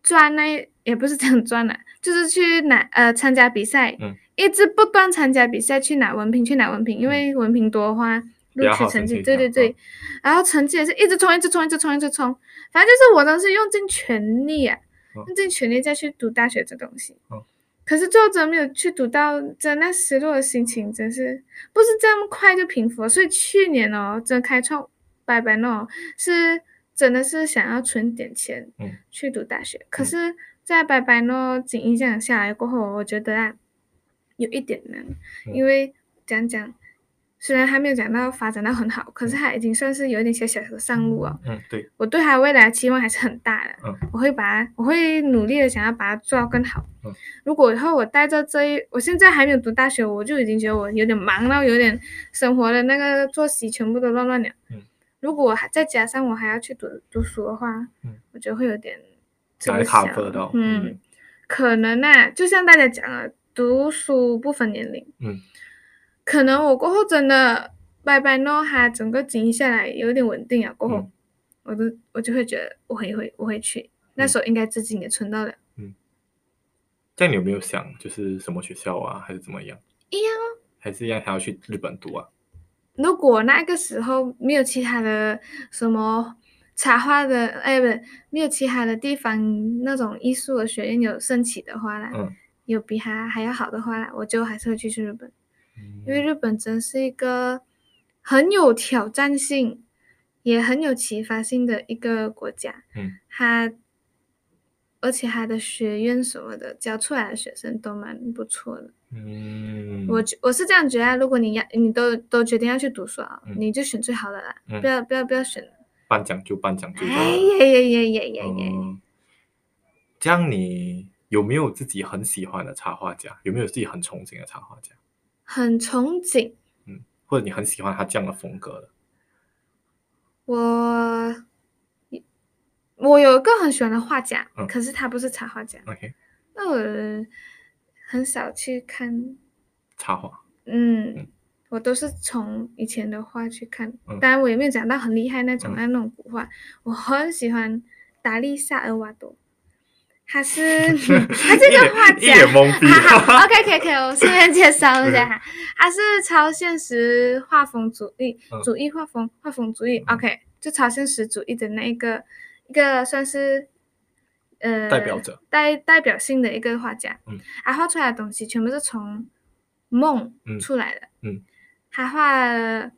赚那也不是这样赚的，就是去拿呃参加比赛，嗯。一直不断参加比赛，去拿文凭，去拿文凭，因为文凭多的话，录取成绩，对对对，然后成绩也是一直冲，一直冲，一直冲，一直冲，反正就是我当时用尽全力啊，用尽全力再去读大学这东西。可是最后真的没有去读到，真那失落的心情真是不是这么快就平复了。所以去年哦，真开创拜拜诺是真的是想要存点钱，去读大学。可是，在拜拜诺经营这样下来过后，我觉得啊。有一点难，因为讲讲，虽然还没有讲到发展到很好，可是他已经算是有一点小小的上路了。嗯，对，我对他未来的期望还是很大的。嗯，我会把它，我会努力的想要把它做到更好。嗯，如果以后我带着这一，我现在还没有读大学，我就已经觉得我有点忙到有点生活的那个作息全部都乱乱了。嗯，如果还再加上我还要去读读书的话，嗯，我觉得会有点来卡分到，嗯，嗯可能啊，就像大家讲了，读书不分年龄，嗯，可能我过后真的拜拜诺哈，整个经营下来有点稳定啊，过后，嗯、我都我就会觉得我会会我会去，那时候应该资金也存到了，嗯，这样你有没有想就是什么学校啊，还是怎么样？一样哦，还是一样还要去日本读啊？如果那个时候没有其他的什么插画的，哎，不对，没有其他的地方那种艺术的学院有升起的话啦，嗯，有比他还要好的话啦，我就还是会去去日本，嗯，因为日本真是一个很有挑战性，也很有启发性的一个国家，嗯，它而且它的学院什么的教出来的学生都蛮不错的。嗯，我我是这样觉得，如果你要你都都决定要去读书啊，嗯、你就选最好的啦，嗯、不要不要不要选半奖就半奖就。哎呀呀呀呀呀呀！这样你有没有自己很喜欢的插画家？有没有自己很憧憬的插画家？很憧憬，嗯，或者你很喜欢他这样的风格的？我我有一个很喜欢的画家，嗯、可是他不是插画家。OK，那我。很少去看插画，嗯，嗯我都是从以前的画去看，嗯、当然我也没有讲到很厉害那种、嗯、那种古画。我很喜欢达利萨尔瓦多，他是 他这个画家，一脸懵逼。好好，OK，可以可以，我顺便介绍一下哈，他是超现实画风主义，嗯、主义画风画风主义、嗯、，OK，就超现实主义的那一个一个算是。呃，代表者。代代表性的一个画家，嗯，他画出来的东西全部是从梦出来的，嗯，他画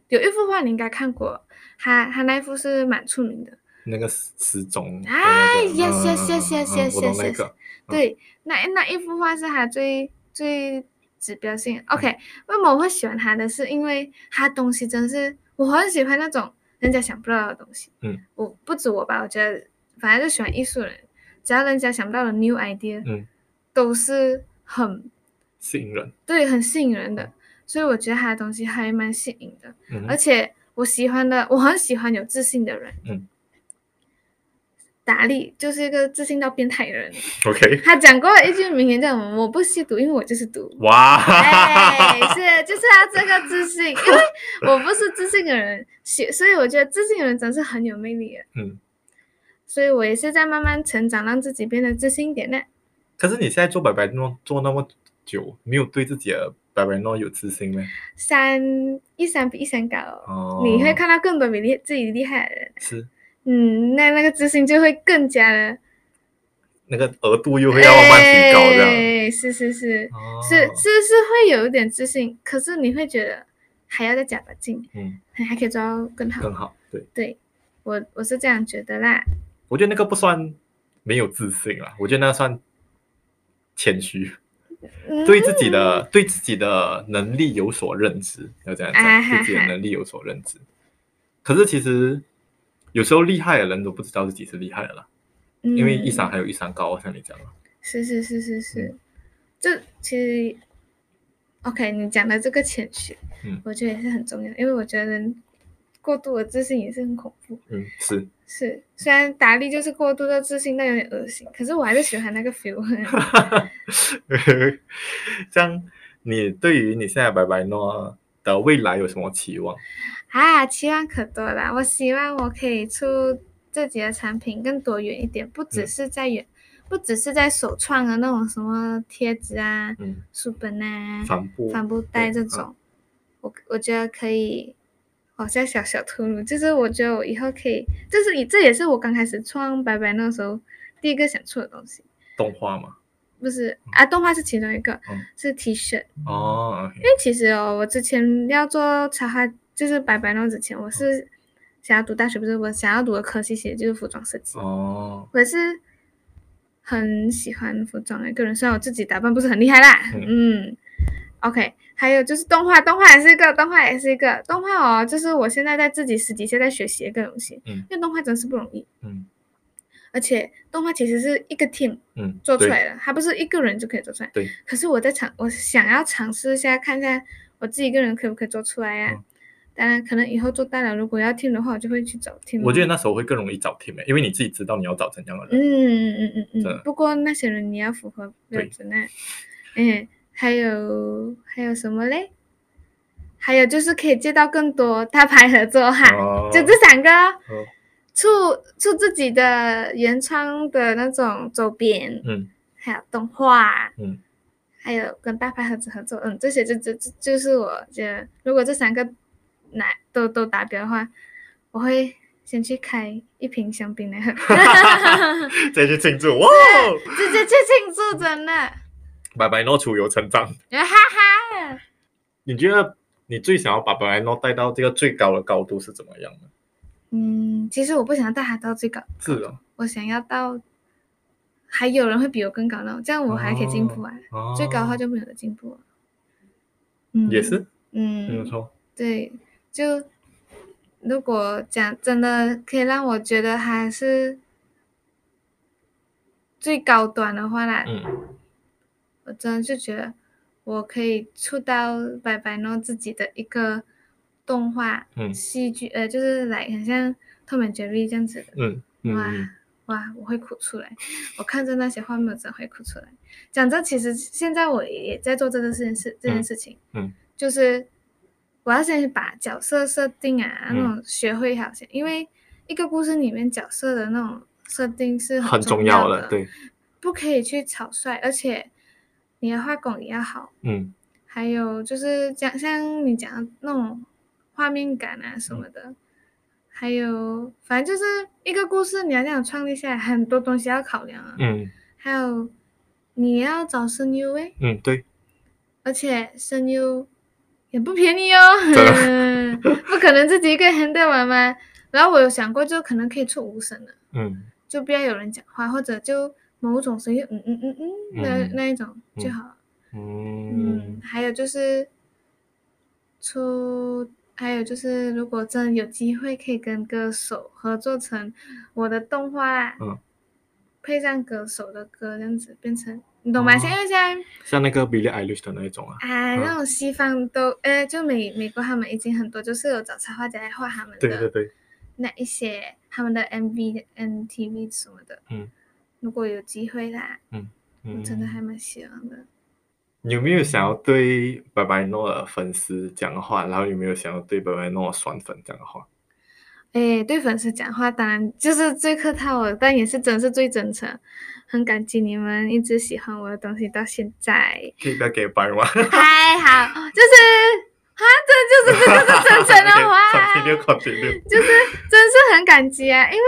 有一幅画你应该看过，他他那幅是蛮出名的，那个时钟，哎，yes yes yes yes yes yes yes，对，那那一幅画是他最最指标性，OK，为什么我会喜欢他的是因为他东西真是我很喜欢那种人家想不到的东西，嗯，我不止我吧，我觉得反正就喜欢艺术人。只要人家想不到的 new idea，嗯，都是很吸引人，对，很吸引人的，所以我觉得他的东西还蛮吸引的，嗯、而且我喜欢的，我很喜欢有自信的人，嗯，达利就是一个自信到变态的人，OK，他讲过一句名言叫什么？我不吸毒，因为我就是毒，哇，哎，是，就是他这个自信，因为我不是自信的人，所以我觉得自信的人真是很有魅力的，嗯。所以我也是在慢慢成长，让自己变得自信一点呢。可是你现在做白白诺做那么久，没有对自己的白白诺有自信吗？三一山比一山高，哦，你会看到更多比你自己厉害的人。是，嗯，那那个自信就会更加的，那个额度又会要慢慢提高，这样。哎，是是是，哦、是是是会有一点自信，可是你会觉得还要再加把劲，嗯，还可以做到更好，更好，对，对我我是这样觉得啦。我觉得那个不算没有自信啦，我觉得那算谦虚，嗯、对自己的对自己的能力有所认知，要这样讲，自己的能力有所认知。可是其实有时候厉害的人都不知道自己是厉害的啦，嗯、因为一山还有一山高，像你讲的。是是是是是，这、嗯、其实 OK，你讲的这个谦虚，嗯，我觉得也是很重要，因为我觉得人过度的自信也是很恐怖。嗯，是。是，虽然达利就是过度的自信，但有点恶心。可是我还是喜欢那个 feel。这样，你对于你现在白白诺的未来有什么期望？啊，期望可多啦。我希望我可以出自己的产品更多元一点，不只是在远，嗯、不只是在首创的那种什么贴纸啊、嗯、书本啊、帆布、帆布袋这种。我我觉得可以。好像小小透露，就是我觉得我以后可以，就是以这也是我刚开始创白白那时候第一个想出的东西。动画吗？不是啊，动画是其中一个，嗯、是 T 恤。哦，okay、因为其实哦，我之前要做插画，就是白白那之前，我是想要读大学，不是我想要读的科系，其实就是服装设计。哦。我是很喜欢服装的一个人，虽然我自己打扮不是很厉害啦，嗯。嗯 OK，还有就是动画，动画也是一个，动画也是一个动画哦，就是我现在在自己私底下在学习一个东西，嗯，因为动画真是不容易，嗯，而且动画其实是一个 team，嗯，做出来的，它不是一个人就可以做出来，对。可是我在尝，我想要尝试一下，看一下我自己一个人可不可以做出来呀、啊？嗯、当然可能以后做大了，如果要 team 的话，我就会去找 team。我觉得那时候会更容易找 team，因为你自己知道你要找怎样的人。嗯嗯嗯嗯嗯。不过那些人你要符合标准呢。嗯，还有还有什么嘞？还有就是可以接到更多大牌合作哈，哦、就这三个，哦、出出自己的原创的那种周边，嗯，还有动画，嗯，还有跟大牌合作合作，嗯，这些就就就就是我觉得，如果这三个来都都达标的话，我会先去开一瓶香槟来喝，再去庆祝哇，直接去庆祝真的，白白诺出有成长，哈哈，你觉得？你最想要把白白诺带到这个最高的高度是怎么样的？嗯，其实我不想要带他到最高，是哦，我想要到还有人会比我更高呢，这样我还可以进步啊。最高的话就没有了进步了。嗯，也是，嗯，没有错。对，就如果讲真的可以让我觉得还是最高端的话啦，嗯，我真的就觉得。我可以出到白白诺自己的一个动画戏剧，嗯、呃，就是来很像 Tom and Jerry 这样子的，嗯，嗯哇哇，我会哭出来，我看着那些画面我真会哭出来。讲真，其实现在我也在做这个事情事这件事情，嗯，嗯。就是我要先把角色设定啊、嗯、那种学会好些，因为一个故事里面角色的那种设定是很重要的，很重要的，对，不可以去草率，而且。你的画工也要好，嗯，还有就是讲像你讲的那种画面感啊什么的，嗯、还有反正就是一个故事，你要这样创立下来，很多东西要考量啊，嗯，还有你要找声优诶，嗯对，而且声优也不便宜哦，嗯，不可能自己一个人在玩嘛，然后我有想过，就可能可以出无声的，嗯，就不要有人讲话，或者就。某种声音，嗯嗯嗯嗯，那那一种就好了。嗯，嗯，还有就是出，还有就是，如果真有机会可以跟歌手合作成我的动画，嗯，配上歌手的歌，这样子变成，你懂吗？哦、像因为像像那个 Billie Eilish 的那一种啊，啊，那种西方都，哎、嗯，就美美国他们已经很多，就是有找插画家来画他们的，对对对，那一些他们的 MV、MTV 什么的，嗯。如果有机会啦，嗯，嗯，我真的还蛮喜欢的。你有没有想要对白白诺的粉丝讲话？然后有没有想要对白白诺酸粉讲话？诶，对粉丝讲话当然就是最客套了，但也是真是最真诚。很感激你们一直喜欢我的东西到现在。可以不要给白吗？还好，就是 啊，这就是这就是真诚的 话。就是真是很感激啊，因为。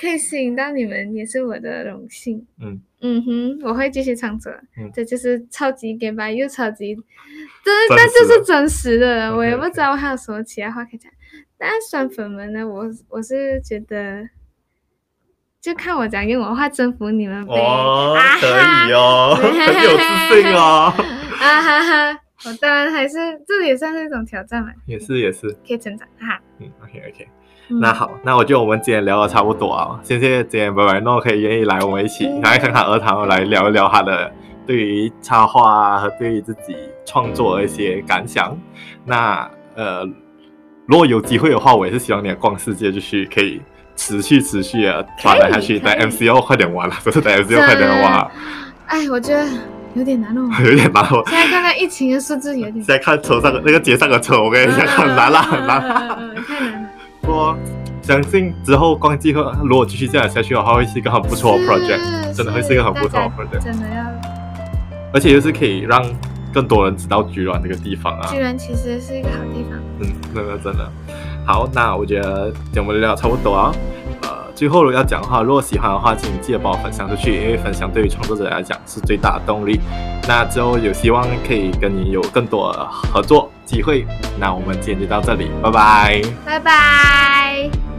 可以吸引到你们也是我的荣幸。嗯嗯哼，我会继续唱着。嗯，这就是超级给白又超级，对，那就是真实的。我也不知道我还有什么其他话可以讲。但酸粉们呢，我我是觉得，就看我讲用我话征服你们呗。哦，可以哦，很有自信哦。啊哈哈，我当然还是这也算是一种挑战嘛。也是也是，可以成长哈。嗯，OK OK。那好，那我觉得我们今天聊的差不多啊，谢谢今天白白诺可以愿意来我们一起来看看儿堂来聊一聊他的对于插画啊和对于自己创作的一些感想。那呃，如果有机会的话，我也是希望你的逛世界就是可以持续持续的发展下去。在 MCO 快点玩了，就是在 MCO 快点玩。哎，我觉得有点难哦，有点难哦。现在看看疫情的数字有点。现在看车上的那个街上的车，我跟你讲很难了，很难了。太难了。我相信之后逛计划，如果继续这样下去的话，会是一个很不错的 project，真的会是一个很不错的 project，真的要。而且又是可以让更多人知道居銮这个地方啊。居銮其实是一个好地方。嗯，真的真的。好，那我觉得节目聊差不多啊。呃，最后要讲的话，如果喜欢的话，请记得帮我分享出去，因为分享对于创作者来讲是最大的动力。那之后有希望可以跟你有更多合作机会。那我们今天就到这里，拜拜，拜拜。